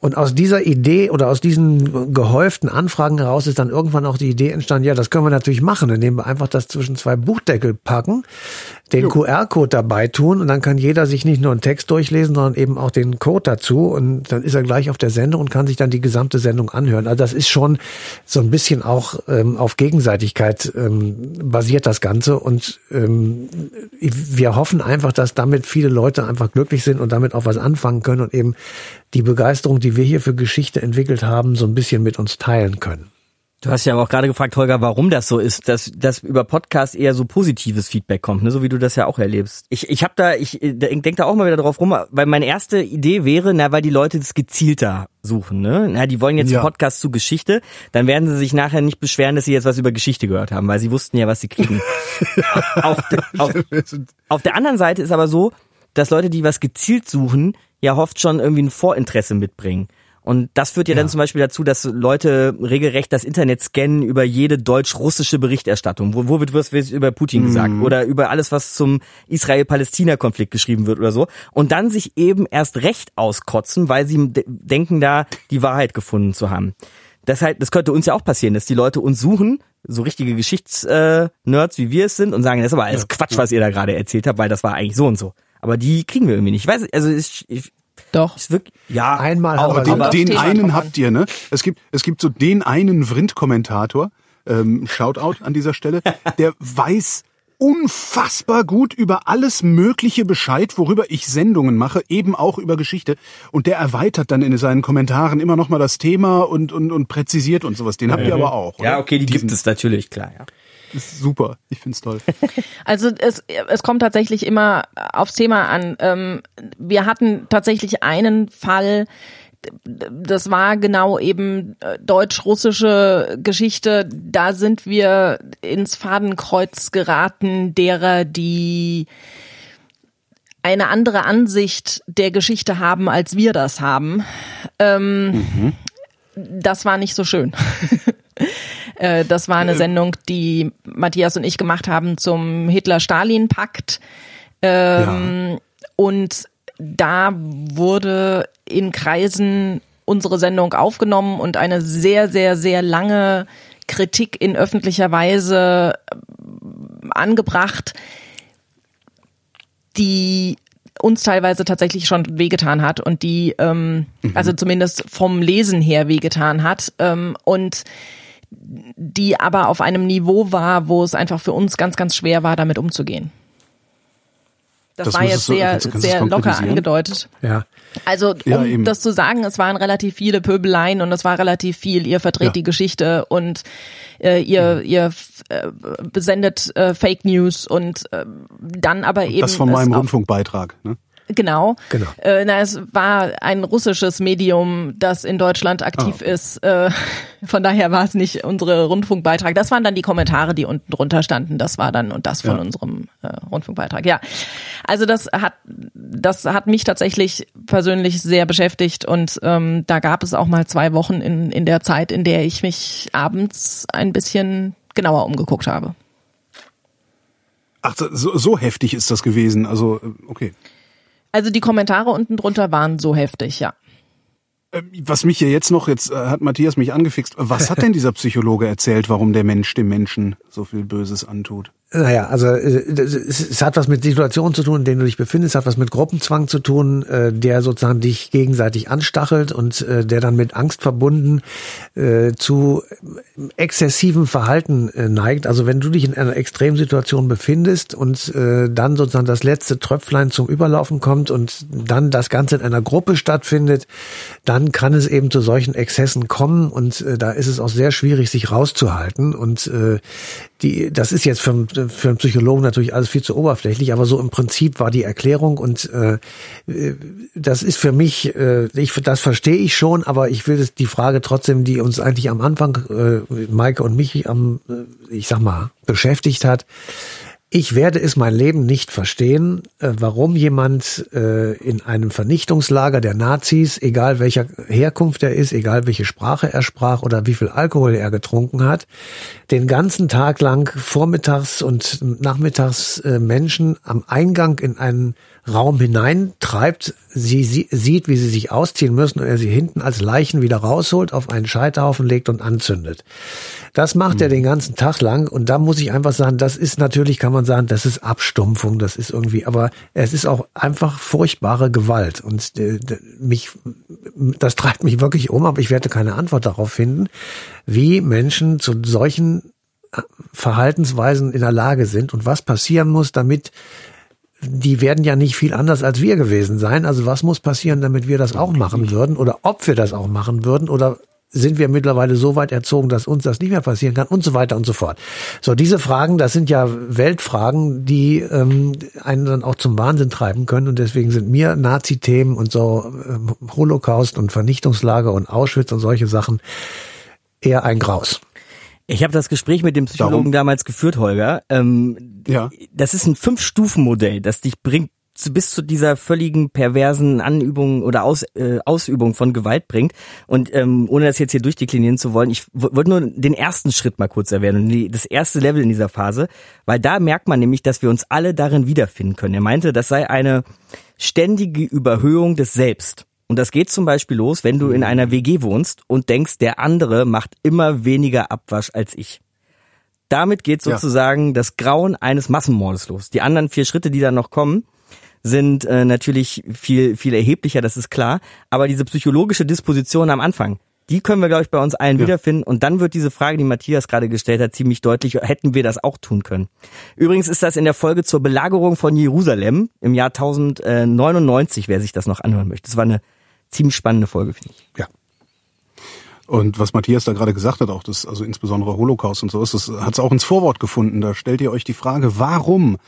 Und aus dieser Idee oder aus diesen gehäuften Anfragen heraus ist dann irgendwann auch die Idee entstanden, ja, das können wir natürlich machen, indem wir einfach das zwischen zwei Buchdeckel packen den QR-Code dabei tun und dann kann jeder sich nicht nur einen Text durchlesen, sondern eben auch den Code dazu und dann ist er gleich auf der Sendung und kann sich dann die gesamte Sendung anhören. Also das ist schon so ein bisschen auch ähm, auf Gegenseitigkeit ähm, basiert das Ganze und ähm, wir hoffen einfach, dass damit viele Leute einfach glücklich sind und damit auch was anfangen können und eben die Begeisterung, die wir hier für Geschichte entwickelt haben, so ein bisschen mit uns teilen können. Du hast ja auch gerade gefragt, Holger, warum das so ist, dass, dass über Podcast eher so positives Feedback kommt, ne? so wie du das ja auch erlebst. Ich, ich habe da, ich, ich denke da auch mal wieder drauf rum, weil meine erste Idee wäre, na, weil die Leute das gezielter suchen, ne? Na, die wollen jetzt ja. einen Podcast zu Geschichte, dann werden sie sich nachher nicht beschweren, dass sie jetzt was über Geschichte gehört haben, weil sie wussten ja, was sie kriegen. [LAUGHS] auf, auf, auf der anderen Seite ist aber so, dass Leute, die was gezielt suchen, ja oft schon irgendwie ein Vorinteresse mitbringen. Und das führt ja, ja, dann zum Beispiel dazu, dass Leute regelrecht das Internet scannen über jede deutsch-russische Berichterstattung. Wo, wo wird was über Putin mhm. gesagt? Oder über alles, was zum Israel-Palästina-Konflikt geschrieben wird oder so. Und dann sich eben erst recht auskotzen, weil sie denken da, die Wahrheit gefunden zu haben. Das, halt, das könnte uns ja auch passieren, dass die Leute uns suchen, so richtige Geschichtsnerds, wie wir es sind, und sagen, das ist aber alles ja, Quatsch, was ihr da gerade erzählt habt, weil das war eigentlich so und so. Aber die kriegen wir irgendwie nicht. Ich weiß, also ich, ich doch. Ist wirklich, ja, einmal aber den, den einen habt ihr, ne? Es gibt, es gibt so den einen Vrind-Kommentator, ähm, Shoutout an dieser Stelle, [LAUGHS] der weiß unfassbar gut über alles Mögliche Bescheid, worüber ich Sendungen mache, eben auch über Geschichte. Und der erweitert dann in seinen Kommentaren immer noch mal das Thema und, und, und präzisiert und sowas. Den habt ihr aber auch. Oder? Ja, okay, die Diesen. gibt es natürlich, klar, ja ist super. Ich find's toll. [LAUGHS] Also es, es kommt tatsächlich immer aufs Thema an. Ähm, wir hatten tatsächlich einen Fall, das war genau eben äh, deutsch-russische Geschichte. Da sind wir ins Fadenkreuz geraten, derer, die eine andere Ansicht der Geschichte haben, als wir das haben. Ähm, mhm. Das war nicht so schön. [LAUGHS] Äh, das war eine äh. Sendung, die Matthias und ich gemacht haben zum Hitler-Stalin-Pakt. Ähm, ja. Und da wurde in Kreisen unsere Sendung aufgenommen und eine sehr, sehr, sehr lange Kritik in öffentlicher Weise äh, angebracht, die uns teilweise tatsächlich schon wehgetan hat und die, ähm, mhm. also zumindest vom Lesen her wehgetan hat. Ähm, und die aber auf einem Niveau war, wo es einfach für uns ganz, ganz schwer war, damit umzugehen. Das, das war jetzt sehr, sehr locker angedeutet. Ja. Also, um ja, das zu sagen, es waren relativ viele Pöbeleien und es war relativ viel, ihr verdreht ja. die Geschichte und äh, ihr, ihr äh, besendet äh, Fake News und äh, dann aber eben. Das von meinem Rundfunkbeitrag, ne? Genau. genau. Äh, na, es war ein russisches Medium, das in Deutschland aktiv oh. ist. Äh, von daher war es nicht unsere Rundfunkbeitrag. Das waren dann die Kommentare, die unten drunter standen. Das war dann und das von ja. unserem äh, Rundfunkbeitrag. Ja, also das hat das hat mich tatsächlich persönlich sehr beschäftigt und ähm, da gab es auch mal zwei Wochen in in der Zeit, in der ich mich abends ein bisschen genauer umgeguckt habe. Ach, so, so heftig ist das gewesen. Also äh, okay. Also die Kommentare unten drunter waren so heftig, ja. Ähm, was mich hier jetzt noch, jetzt äh, hat Matthias mich angefixt, was hat denn dieser Psychologe erzählt, warum der Mensch dem Menschen so viel Böses antut? Naja, also äh, es hat was mit Situationen zu tun, in denen du dich befindest, hat was mit Gruppenzwang zu tun, äh, der sozusagen dich gegenseitig anstachelt und äh, der dann mit Angst verbunden zu exzessivem Verhalten neigt. Also wenn du dich in einer Extremsituation befindest und dann sozusagen das letzte Tröpflein zum Überlaufen kommt und dann das Ganze in einer Gruppe stattfindet, dann kann es eben zu solchen Exzessen kommen und da ist es auch sehr schwierig, sich rauszuhalten. Und die, das ist jetzt für, für einen Psychologen natürlich alles viel zu oberflächlich, aber so im Prinzip war die Erklärung und äh, das ist für mich, äh, ich, das verstehe ich schon, aber ich will die Frage trotzdem, die uns eigentlich am Anfang, äh, Maike und mich am, äh, ich sag mal, beschäftigt hat, ich werde es mein Leben nicht verstehen, äh, warum jemand äh, in einem Vernichtungslager der Nazis, egal welcher Herkunft er ist, egal welche Sprache er sprach oder wie viel Alkohol er getrunken hat, den ganzen Tag lang vormittags und nachmittags äh, Menschen am Eingang in einen Raum hineintreibt, sie, sie sieht, wie sie sich ausziehen müssen und er sie hinten als Leichen wieder rausholt, auf einen Scheiterhaufen legt und anzündet. Das macht mhm. er den ganzen Tag lang und da muss ich einfach sagen, das ist natürlich, kann man sagen, das ist Abstumpfung, das ist irgendwie, aber es ist auch einfach furchtbare Gewalt und äh, mich, das treibt mich wirklich um, aber ich werde keine Antwort darauf finden, wie Menschen zu solchen äh, Verhaltensweisen in der Lage sind und was passieren muss, damit die werden ja nicht viel anders als wir gewesen sein. Also was muss passieren, damit wir das auch machen würden oder ob wir das auch machen würden oder sind wir mittlerweile so weit erzogen, dass uns das nicht mehr passieren kann und so weiter und so fort. So, diese Fragen, das sind ja Weltfragen, die ähm, einen dann auch zum Wahnsinn treiben können und deswegen sind mir Nazi-Themen und so ähm, Holocaust und Vernichtungslager und Auschwitz und solche Sachen eher ein Graus. Ich habe das Gespräch mit dem Psychologen Darum? damals geführt, Holger. Ähm, ja. Das ist ein Fünf-Stufen-Modell, das dich bringt bis zu dieser völligen perversen Anübung oder Aus, äh, Ausübung von Gewalt bringt. Und ähm, ohne das jetzt hier durchdeklinieren zu wollen, ich wollte nur den ersten Schritt mal kurz erwähnen, die, das erste Level in dieser Phase, weil da merkt man nämlich, dass wir uns alle darin wiederfinden können. Er meinte, das sei eine ständige Überhöhung des Selbst. Und das geht zum Beispiel los, wenn du in einer WG wohnst und denkst, der andere macht immer weniger Abwasch als ich. Damit geht sozusagen ja. das Grauen eines Massenmordes los. Die anderen vier Schritte, die dann noch kommen, sind äh, natürlich viel, viel erheblicher, das ist klar. Aber diese psychologische Disposition am Anfang, die können wir, glaube ich, bei uns allen ja. wiederfinden. Und dann wird diese Frage, die Matthias gerade gestellt hat, ziemlich deutlich, hätten wir das auch tun können. Übrigens ist das in der Folge zur Belagerung von Jerusalem im Jahr 1099, wer sich das noch anhören möchte. Das war eine ziemlich spannende Folge, finde ich. Ja. Und was Matthias da gerade gesagt hat, auch das, also insbesondere Holocaust und so ist, das hat es auch ins Vorwort gefunden. Da stellt ihr euch die Frage, warum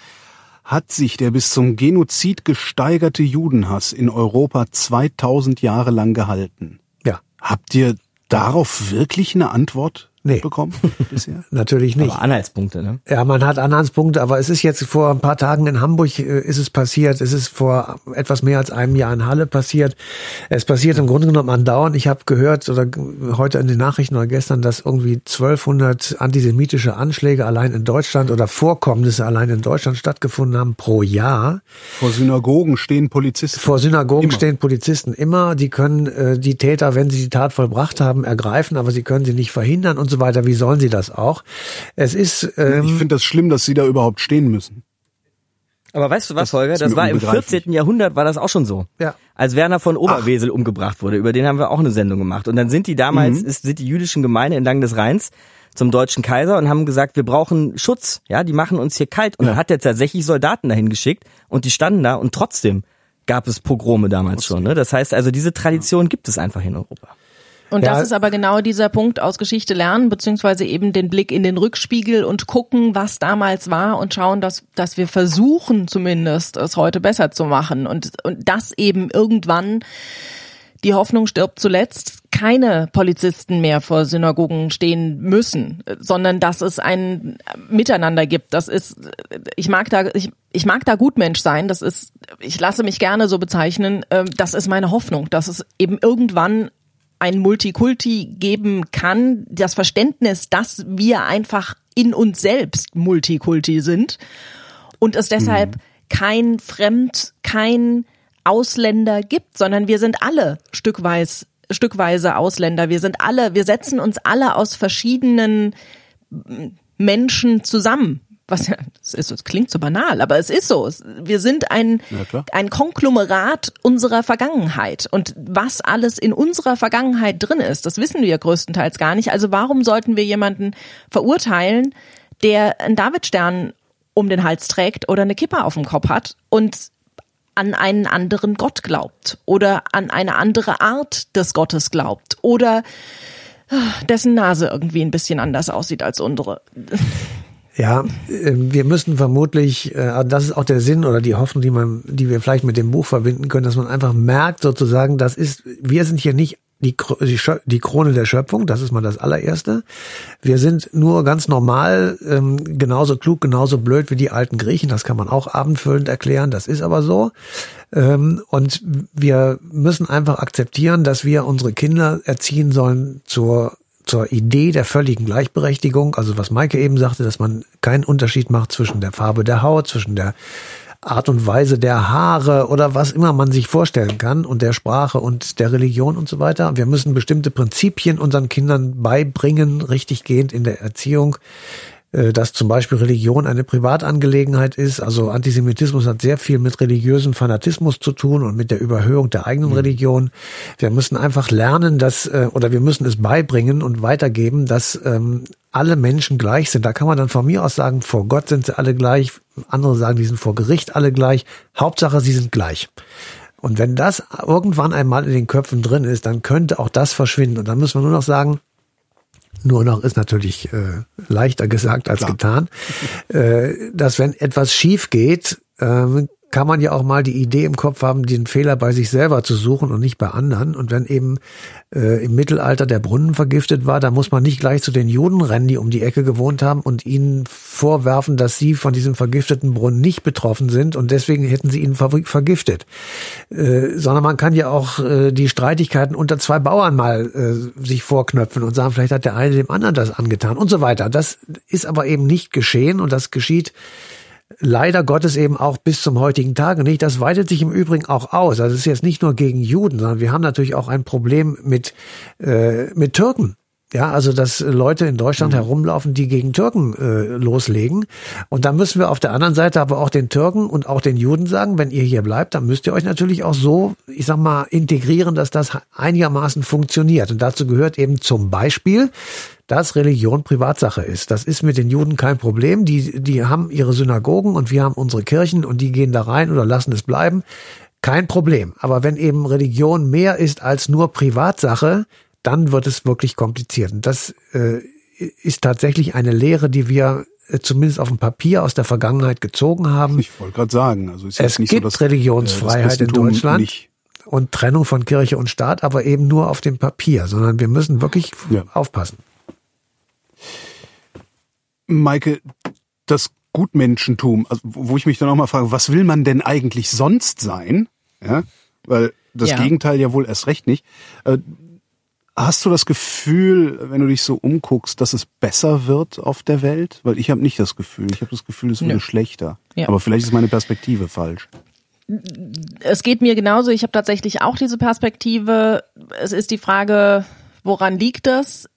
hat sich der bis zum Genozid gesteigerte Judenhass in Europa 2000 Jahre lang gehalten? Ja. Habt ihr darauf wirklich eine Antwort nee. bekommen [LAUGHS] bisher? Natürlich nicht. Aber Anhaltspunkte, ne? Ja, man hat Anhaltspunkte, aber es ist jetzt vor ein paar Tagen in Hamburg äh, ist es passiert. Es ist vor etwas mehr als einem Jahr in Halle passiert. Es passiert im Grunde genommen andauernd. Ich habe gehört oder heute in den Nachrichten oder gestern, dass irgendwie 1200 antisemitische Anschläge allein in Deutschland oder Vorkommnisse allein in Deutschland stattgefunden haben pro Jahr. Vor Synagogen stehen Polizisten. Vor Synagogen immer. stehen Polizisten immer. Die können äh, die Täter, wenn sie die Tat vollbracht haben, ergreifen, aber sie können sie nicht verhindern und so weiter. Wie sollen sie das auch? Es ist. Ähm, ich finde das schlimm, dass sie da überhaupt stehen müssen. Aber weißt du was, Holger? Das, das war im 14. Jahrhundert war das auch schon so. Ja. Als Werner von Oberwesel Ach. umgebracht wurde, über den haben wir auch eine Sendung gemacht. Und dann sind die damals, mhm. ist, sind die jüdischen Gemeinde entlang des Rheins zum deutschen Kaiser und haben gesagt, wir brauchen Schutz. Ja, die machen uns hier kalt. Und ja. dann hat er tatsächlich Soldaten dahin geschickt und die standen da und trotzdem gab es Pogrome damals schon. Ne? Das heißt also, diese Tradition gibt es einfach in Europa. Und ja. das ist aber genau dieser Punkt aus Geschichte lernen, beziehungsweise eben den Blick in den Rückspiegel und gucken, was damals war und schauen, dass, dass wir versuchen zumindest, es heute besser zu machen und, und das eben irgendwann die Hoffnung stirbt zuletzt, keine Polizisten mehr vor Synagogen stehen müssen, sondern dass es ein Miteinander gibt. Das ist, ich mag da, ich, ich mag da Gutmensch sein. Das ist, ich lasse mich gerne so bezeichnen. Ähm, das ist meine Hoffnung, dass es eben irgendwann ein Multikulti geben kann, das Verständnis, dass wir einfach in uns selbst Multikulti sind und es deshalb mhm. kein Fremd, kein Ausländer gibt, sondern wir sind alle stückweise, stückweise Ausländer. Wir sind alle, wir setzen uns alle aus verschiedenen Menschen zusammen was ja, es, ist, es klingt so banal, aber es ist so. Wir sind ein, Ja, ein Konglomerat unserer Vergangenheit. Und was alles in unserer Vergangenheit drin ist, das wissen wir größtenteils gar nicht. Also warum sollten wir jemanden verurteilen, der einen Davidstern um den Hals trägt oder eine Kippe auf dem Kopf hat und an einen anderen Gott glaubt oder an eine andere Art des Gottes glaubt oder ah, dessen Nase irgendwie ein bisschen anders aussieht als unsere. [LAUGHS] Ja, äh, wir müssen vermutlich, äh, das ist auch der Sinn oder die Hoffnung, die man, die wir vielleicht mit dem Buch verbinden können, dass man einfach merkt sozusagen, das ist, wir sind hier nicht die, die Krone der Schöpfung, das ist mal das allererste. Wir sind nur ganz normal, ähm, genauso klug, genauso blöd wie die alten Griechen, das kann man auch abendfüllend erklären, das ist aber so. Ähm, und wir müssen einfach akzeptieren, dass wir unsere Kinder erziehen sollen zur zur Idee der völligen Gleichberechtigung, also was Maike eben sagte, dass man keinen Unterschied macht zwischen der Farbe der Haut, zwischen der Art und Weise der Haare oder was immer man sich vorstellen kann und der Sprache und der Religion und so weiter. Wir müssen bestimmte Prinzipien unseren Kindern beibringen, richtig gehend in der Erziehung. Äh, dass zum Beispiel Religion eine Privatangelegenheit ist. Also Antisemitismus hat sehr viel mit religiösem Fanatismus zu tun und mit der Überhöhung der eigenen mhm. Religion. Wir müssen einfach lernen, dass, äh, oder wir müssen es beibringen und weitergeben, dass ähm, alle Menschen gleich sind. Da kann man dann von mir aus sagen, vor Gott sind sie alle gleich. Andere sagen, die sind vor Gericht alle gleich. Hauptsache, sie sind gleich. Und wenn das irgendwann einmal in den Köpfen drin ist, dann könnte auch das verschwinden. Und dann müssen wir nur noch sagen, nur noch ist natürlich äh, leichter gesagt als Klar. getan, äh, dass wenn etwas schief geht, äh, kann man ja auch mal die Idee im Kopf haben, den Fehler bei sich selber zu suchen und nicht bei anderen. Und wenn eben äh, im Mittelalter der Brunnen vergiftet war, dann muss man nicht gleich zu den Juden rennen, die um die Ecke gewohnt haben und ihnen vorwerfen, dass sie von diesem vergifteten Brunnen nicht betroffen sind und deswegen hätten sie ihn ver vergiftet. Äh, sondern man kann ja auch äh, die Streitigkeiten unter zwei Bauern mal äh, sich vorknöpfen und sagen, vielleicht hat der eine dem anderen das angetan und so weiter. Das ist aber eben nicht geschehen und das geschieht leider Gottes eben auch bis zum heutigen Tage nicht. Das weitet sich im Übrigen auch aus. Also es ist jetzt nicht nur gegen Juden, sondern wir haben natürlich auch ein Problem mit, äh, mit Türken. Ja, also dass Leute in Deutschland mhm. herumlaufen, die gegen Türken äh, loslegen. Und da müssen wir auf der anderen Seite aber auch den Türken und auch den Juden sagen, wenn ihr hier bleibt, dann müsst ihr euch natürlich auch so, ich sag mal, integrieren, dass das einigermaßen funktioniert. Und dazu gehört eben zum Beispiel, dass Religion Privatsache ist. Das ist mit den Juden kein Problem. Die, die haben ihre Synagogen und wir haben unsere Kirchen und die gehen da rein oder lassen es bleiben. Kein Problem. Aber wenn eben Religion mehr ist als nur Privatsache, dann wird es wirklich kompliziert. Und das äh, ist tatsächlich eine Lehre, die wir äh, zumindest auf dem Papier aus der Vergangenheit gezogen haben. Ich wollte gerade sagen, also ist es nicht gibt so, dass, Religionsfreiheit äh, in Deutschland. Nicht und Trennung von Kirche und Staat, aber eben nur auf dem Papier, sondern wir müssen wirklich ja. aufpassen. Maike, das Gutmenschentum, also wo ich mich dann auch mal frage, was will man denn eigentlich sonst sein? Ja, weil das ja. Gegenteil ja wohl erst recht nicht. Hast du das Gefühl, wenn du dich so umguckst, dass es besser wird auf der Welt? Weil ich habe nicht das Gefühl. Ich habe das Gefühl, es würde schlechter. Ja. Aber vielleicht ist meine Perspektive falsch. Es geht mir genauso. Ich habe tatsächlich auch diese Perspektive. Es ist die Frage, woran liegt das?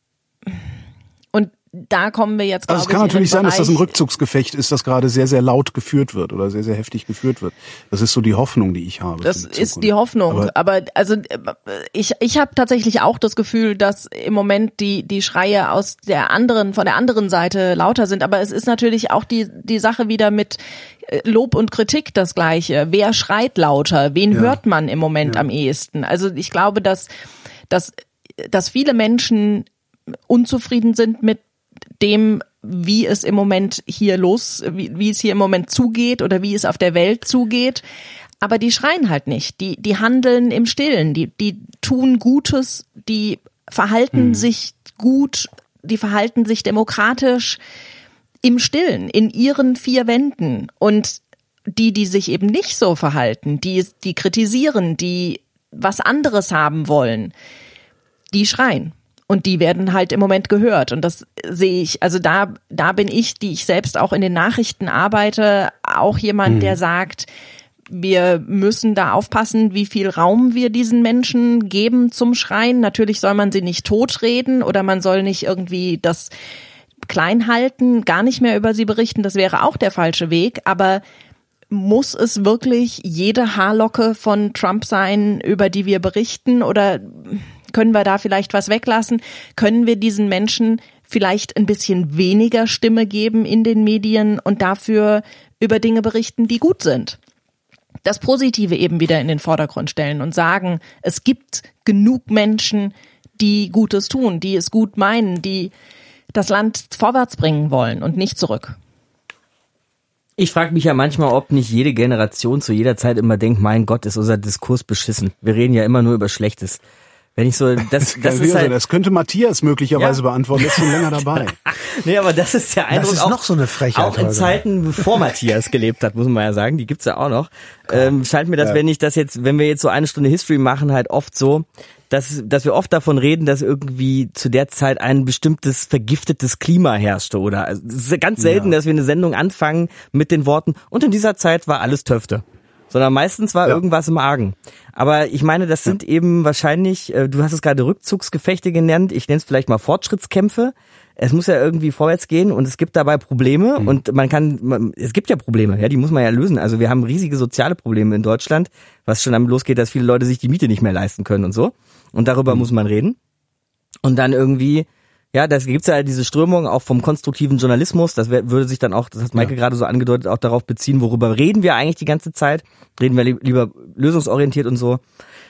Da kommen wir jetzt. Also es kann natürlich sein, dass das ein Rückzugsgefecht ist, das gerade sehr, sehr laut geführt wird oder sehr, sehr heftig geführt wird. Das ist so die Hoffnung, die ich habe. Das ist die Hoffnung. Aber, aber also ich, ich habe tatsächlich auch das Gefühl, dass im Moment die, die Schreie aus der anderen, von der anderen Seite lauter sind. Aber es ist natürlich auch die, die Sache wieder mit äh, Lob und Kritik das gleiche. Wer schreit lauter? Wen ja. hört man im Moment ja. am ehesten? Also ich glaube, dass, dass, dass viele Menschen unzufrieden sind mit dem, wie es im Moment hier los, wie, wie es hier im Moment zugeht oder wie es auf der Welt zugeht. Aber die schreien halt nicht. Die, die handeln im Stillen. Die, die tun Gutes. Die verhalten hm. sich gut. Die verhalten sich demokratisch im Stillen, in ihren vier Wänden. Und die, die sich eben nicht so verhalten, die, die kritisieren, die was anderes haben wollen, die schreien. Und die werden halt im Moment gehört. Und das sehe ich, also da, da bin ich, die ich selbst auch in den Nachrichten arbeite, auch jemand, mhm. der sagt, wir müssen da aufpassen, wie viel Raum wir diesen Menschen geben zum Schreien. Natürlich soll man sie nicht totreden oder man soll nicht irgendwie das klein halten, gar nicht mehr über sie berichten, das wäre auch der falsche Weg, aber muss es wirklich jede Haarlocke von Trump sein, über die wir berichten oder können wir da vielleicht was weglassen? Können wir diesen Menschen vielleicht ein bisschen weniger Stimme geben in den Medien und dafür über Dinge berichten, die gut sind? Das Positive eben wieder in den Vordergrund stellen und sagen, es gibt genug Menschen, die Gutes tun, die es gut meinen, die das Land vorwärts bringen wollen und nicht zurück. Ich frage mich ja manchmal, ob nicht jede Generation zu jeder Zeit immer denkt, mein Gott, ist unser Diskurs beschissen. Wir reden ja immer nur über Schlechtes. Wenn ich so, [LAUGHS] das, das, ist halt, das könnte Matthias möglicherweise Ja. beantworten, der ist schon länger dabei. [LAUGHS] nee, aber das ist der Eindruck ist auch, noch so eine Frechheit, auch in Holger. Zeiten, bevor Matthias gelebt hat, muss man ja sagen, die gibt's ja auch noch. Ähm, scheint mir das, wenn ich das jetzt, wenn wir jetzt so eine Stunde History machen, halt oft so, dass, dass wir oft davon reden, dass irgendwie zu der Zeit ein bestimmtes vergiftetes Klima herrschte oder also, es ist ganz selten, dass wir eine Sendung anfangen mit den Worten und in dieser Zeit war alles Töfte. Sondern meistens war Ja. irgendwas im Argen. Aber ich meine, das sind eben wahrscheinlich, äh, du hast es gerade Rückzugsgefechte genannt, ich nenne es vielleicht mal Fortschrittskämpfe. Es muss ja irgendwie vorwärts gehen und es gibt dabei Probleme und man kann, man, es gibt ja Probleme, ja, die muss man ja lösen. Also wir haben riesige soziale Probleme in Deutschland, was schon damit losgeht, dass viele Leute sich die Miete nicht mehr leisten können und so. Und darüber muss man reden. Und dann irgendwie, ja, das gibt's ja diese Strömung auch vom konstruktiven Journalismus. Das wär, würde sich dann auch, das hat Maike gerade so angedeutet, auch darauf beziehen, worüber reden wir eigentlich die ganze Zeit? Reden wir li lieber lösungsorientiert und so.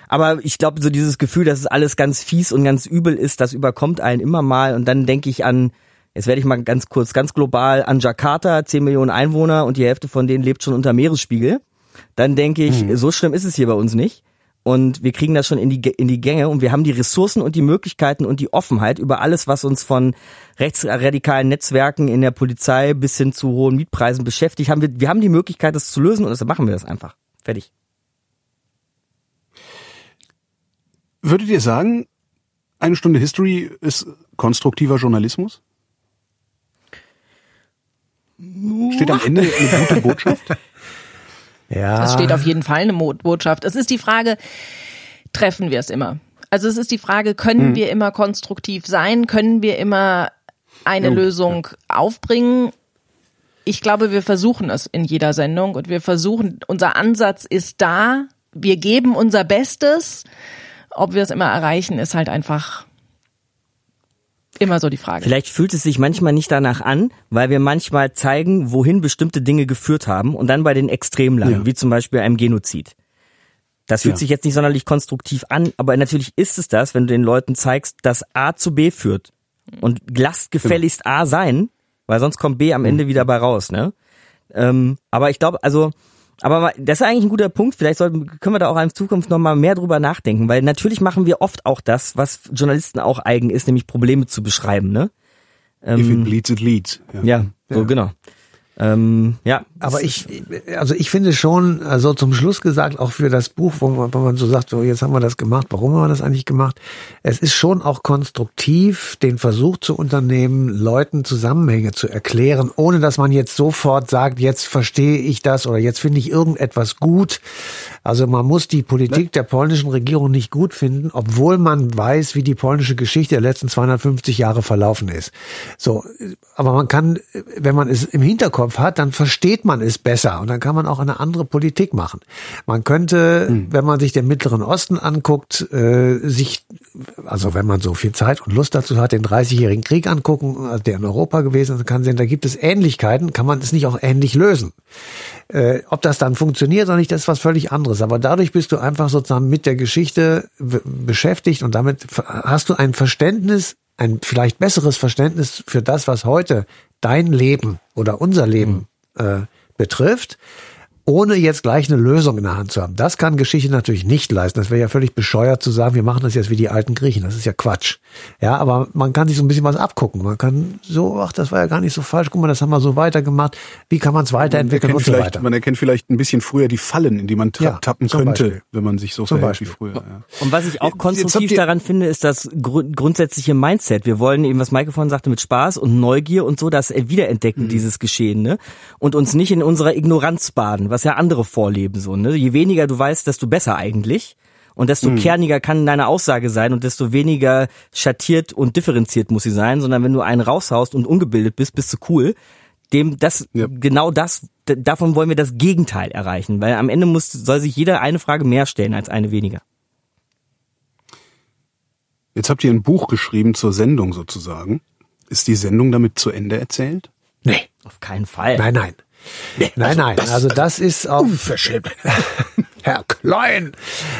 Aber ich glaube, so dieses Gefühl, dass es alles ganz fies und ganz übel ist, das überkommt einen immer mal. Und dann denke ich an, jetzt werde ich mal ganz kurz, ganz global, an Jakarta, 10 Millionen Einwohner und die Hälfte von denen lebt schon unter Meeresspiegel. Dann denke ich, so schlimm ist es hier bei uns nicht. Und wir kriegen das schon in die, in die Gänge und wir haben die Ressourcen und die Möglichkeiten und die Offenheit über alles, was uns von rechtsradikalen Netzwerken in der Polizei bis hin zu hohen Mietpreisen beschäftigt. Haben wir, wir haben die Möglichkeit, das zu lösen und deshalb machen wir das einfach. Fertig. Würdet ihr sagen, eine Stunde History ist konstruktiver Journalismus? Steht am Ende eine gute Botschaft? [LAUGHS] Ja. Es steht auf jeden Fall eine Botschaft. Es ist die Frage, treffen wir es immer? Also es ist die Frage, können wir immer konstruktiv sein? Können wir immer eine Lösung aufbringen? Ich glaube, wir versuchen es in jeder Sendung und wir versuchen, unser Ansatz ist da. Wir geben unser Bestes. Ob wir es immer erreichen, ist halt einfach immer so die Frage. Vielleicht fühlt es sich manchmal nicht danach an, weil wir manchmal zeigen, wohin bestimmte Dinge geführt haben und dann bei den Extremen landen, Ja. wie zum Beispiel einem Genozid. Das fühlt Ja. sich jetzt nicht sonderlich konstruktiv an, aber natürlich ist es das, wenn du den Leuten zeigst, dass A zu B führt. Und lasst gefälligst A sein, weil sonst kommt B am Ende wieder bei raus, ne? Ähm, aber ich glaube, also, aber das ist eigentlich ein guter Punkt. Vielleicht sollten, können wir da auch in Zukunft nochmal mehr drüber nachdenken, weil natürlich machen wir oft auch das, was Journalisten auch eigen ist, nämlich Probleme zu beschreiben, ne? If it bleeds, it leads. Ja, so genau. Ähm, ja, Aber ich, also ich finde schon, also zum Schluss gesagt, auch für das Buch, wo man, wo man so sagt, so jetzt haben wir das gemacht, warum haben wir das eigentlich gemacht? Es ist schon auch konstruktiv, den Versuch zu unternehmen, Leuten Zusammenhänge zu erklären, ohne dass man jetzt sofort sagt, jetzt verstehe ich das oder jetzt finde ich irgendetwas gut. Also man muss die Politik der polnischen Regierung nicht gut finden, obwohl man weiß, wie die polnische Geschichte der letzten 250 Jahre verlaufen ist. So, aber man kann, wenn man es im Hinterkopf hat, dann versteht man es besser und dann kann man auch eine andere Politik machen. Man könnte, wenn man sich den Mittleren Osten anguckt, äh, sich, also wenn man so viel Zeit und Lust dazu hat, den 30-jährigen Krieg angucken, also der in Europa gewesen ist, kann sehen, da gibt es Ähnlichkeiten, kann man es nicht auch ähnlich lösen. Äh, ob das dann funktioniert oder nicht, das ist was völlig anderes. Aber dadurch bist du einfach sozusagen mit der Geschichte beschäftigt und damit hast du ein Verständnis, ein vielleicht besseres Verständnis für das, was heute dein Leben oder unser Leben äh, betrifft, ohne jetzt gleich eine Lösung in der Hand zu haben. Das kann Geschichte natürlich nicht leisten. Das wäre ja völlig bescheuert zu sagen, wir machen das jetzt wie die alten Griechen. Das ist ja Quatsch. Ja, aber man kann sich so ein bisschen was abgucken. Man kann so, ach, das war ja gar nicht so falsch. Guck mal, das haben wir so weitergemacht. Wie kann man es Man weiterentwickeln erkennt, und so vielleicht, weiter. man erkennt vielleicht ein bisschen früher die Fallen, in die man tra- Ja, tappen könnte, Beispiel. wenn man sich so Zum verhält wie Beispiel. früher. Ja. Und was ich auch konstruktiv daran finde, ist das gru grundsätzliche Mindset. Wir wollen eben, was Maike vorhin sagte, mit Spaß und Neugier und so das Wiederentdecken dieses Geschehen, ne? Und uns nicht in unserer Ignoranz baden, was ja andere vorleben, so, ne? Je weniger du weißt, desto besser eigentlich. Und desto kerniger kann deine Aussage sein und desto weniger schattiert und differenziert muss sie sein, sondern wenn du einen raushaust und ungebildet bist, bist du cool. Dem das Ja. genau das davon wollen wir das Gegenteil erreichen, weil am Ende muss soll sich jeder eine Frage mehr stellen als eine weniger. Jetzt habt ihr ein Buch geschrieben zur Sendung sozusagen. Ist die Sendung damit zu Ende erzählt? Nee, Auf keinen Fall. nein, nein. Nein, nein. Also das ist auf Unverschämt. [LAUGHS] Herr Klein.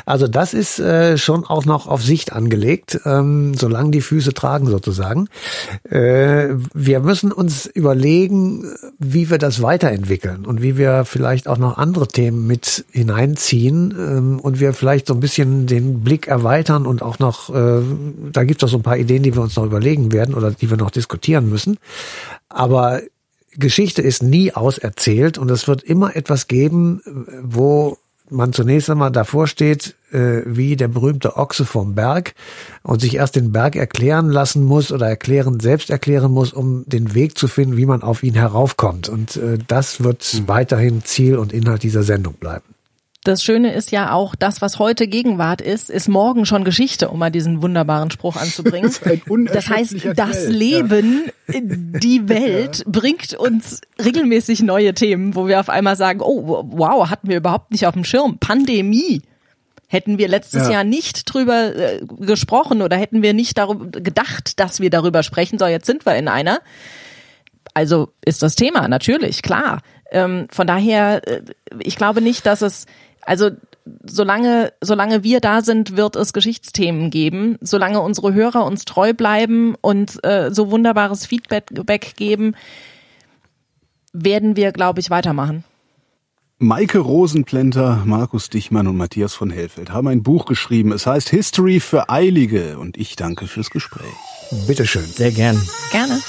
Also das ist äh, schon auch noch auf Sicht angelegt, ähm, solange die Füße tragen sozusagen. Äh, wir müssen uns überlegen, wie wir das weiterentwickeln und wie wir vielleicht auch noch andere Themen mit hineinziehen ähm, und wir vielleicht so ein bisschen den Blick erweitern und auch noch, äh, da gibt es auch so ein paar Ideen, die wir uns noch überlegen werden oder die wir noch diskutieren müssen. Aber Geschichte ist nie auserzählt und es wird immer etwas geben, wo man zunächst einmal davor steht, äh, wie der berühmte Ochse vom Berg und sich erst den Berg erklären lassen muss oder erklären, selbst erklären muss, um den Weg zu finden, wie man auf ihn heraufkommt. Und äh, das wird weiterhin Ziel und Inhalt dieser Sendung bleiben. Das Schöne ist ja auch, das, was heute Gegenwart ist, ist morgen schon Geschichte, um mal diesen wunderbaren Spruch anzubringen. [LAUGHS] Das heißt, das Leben, die [LAUGHS] Welt bringt uns regelmäßig neue Themen, wo wir auf einmal sagen, oh, wow, hatten wir überhaupt nicht auf dem Schirm. Pandemie. Hätten wir letztes Ja. Jahr nicht drüber äh, gesprochen oder hätten wir nicht darüber gedacht, dass wir darüber sprechen, so jetzt sind wir in einer. Also ist das Thema, natürlich, klar. Ähm, von daher, äh, ich glaube nicht, dass es, also solange, solange wir da sind, wird es Geschichtsthemen geben. Solange unsere Hörer uns treu bleiben und äh, so wunderbares Feedback geben, werden wir, glaube ich, weitermachen. Maike Rosenplenter, Markus Dichmann und Matthias von Hellfeld haben ein Buch geschrieben. Es heißt History für Eilige und ich danke fürs Gespräch. Bitteschön. Sehr gern. Gerne.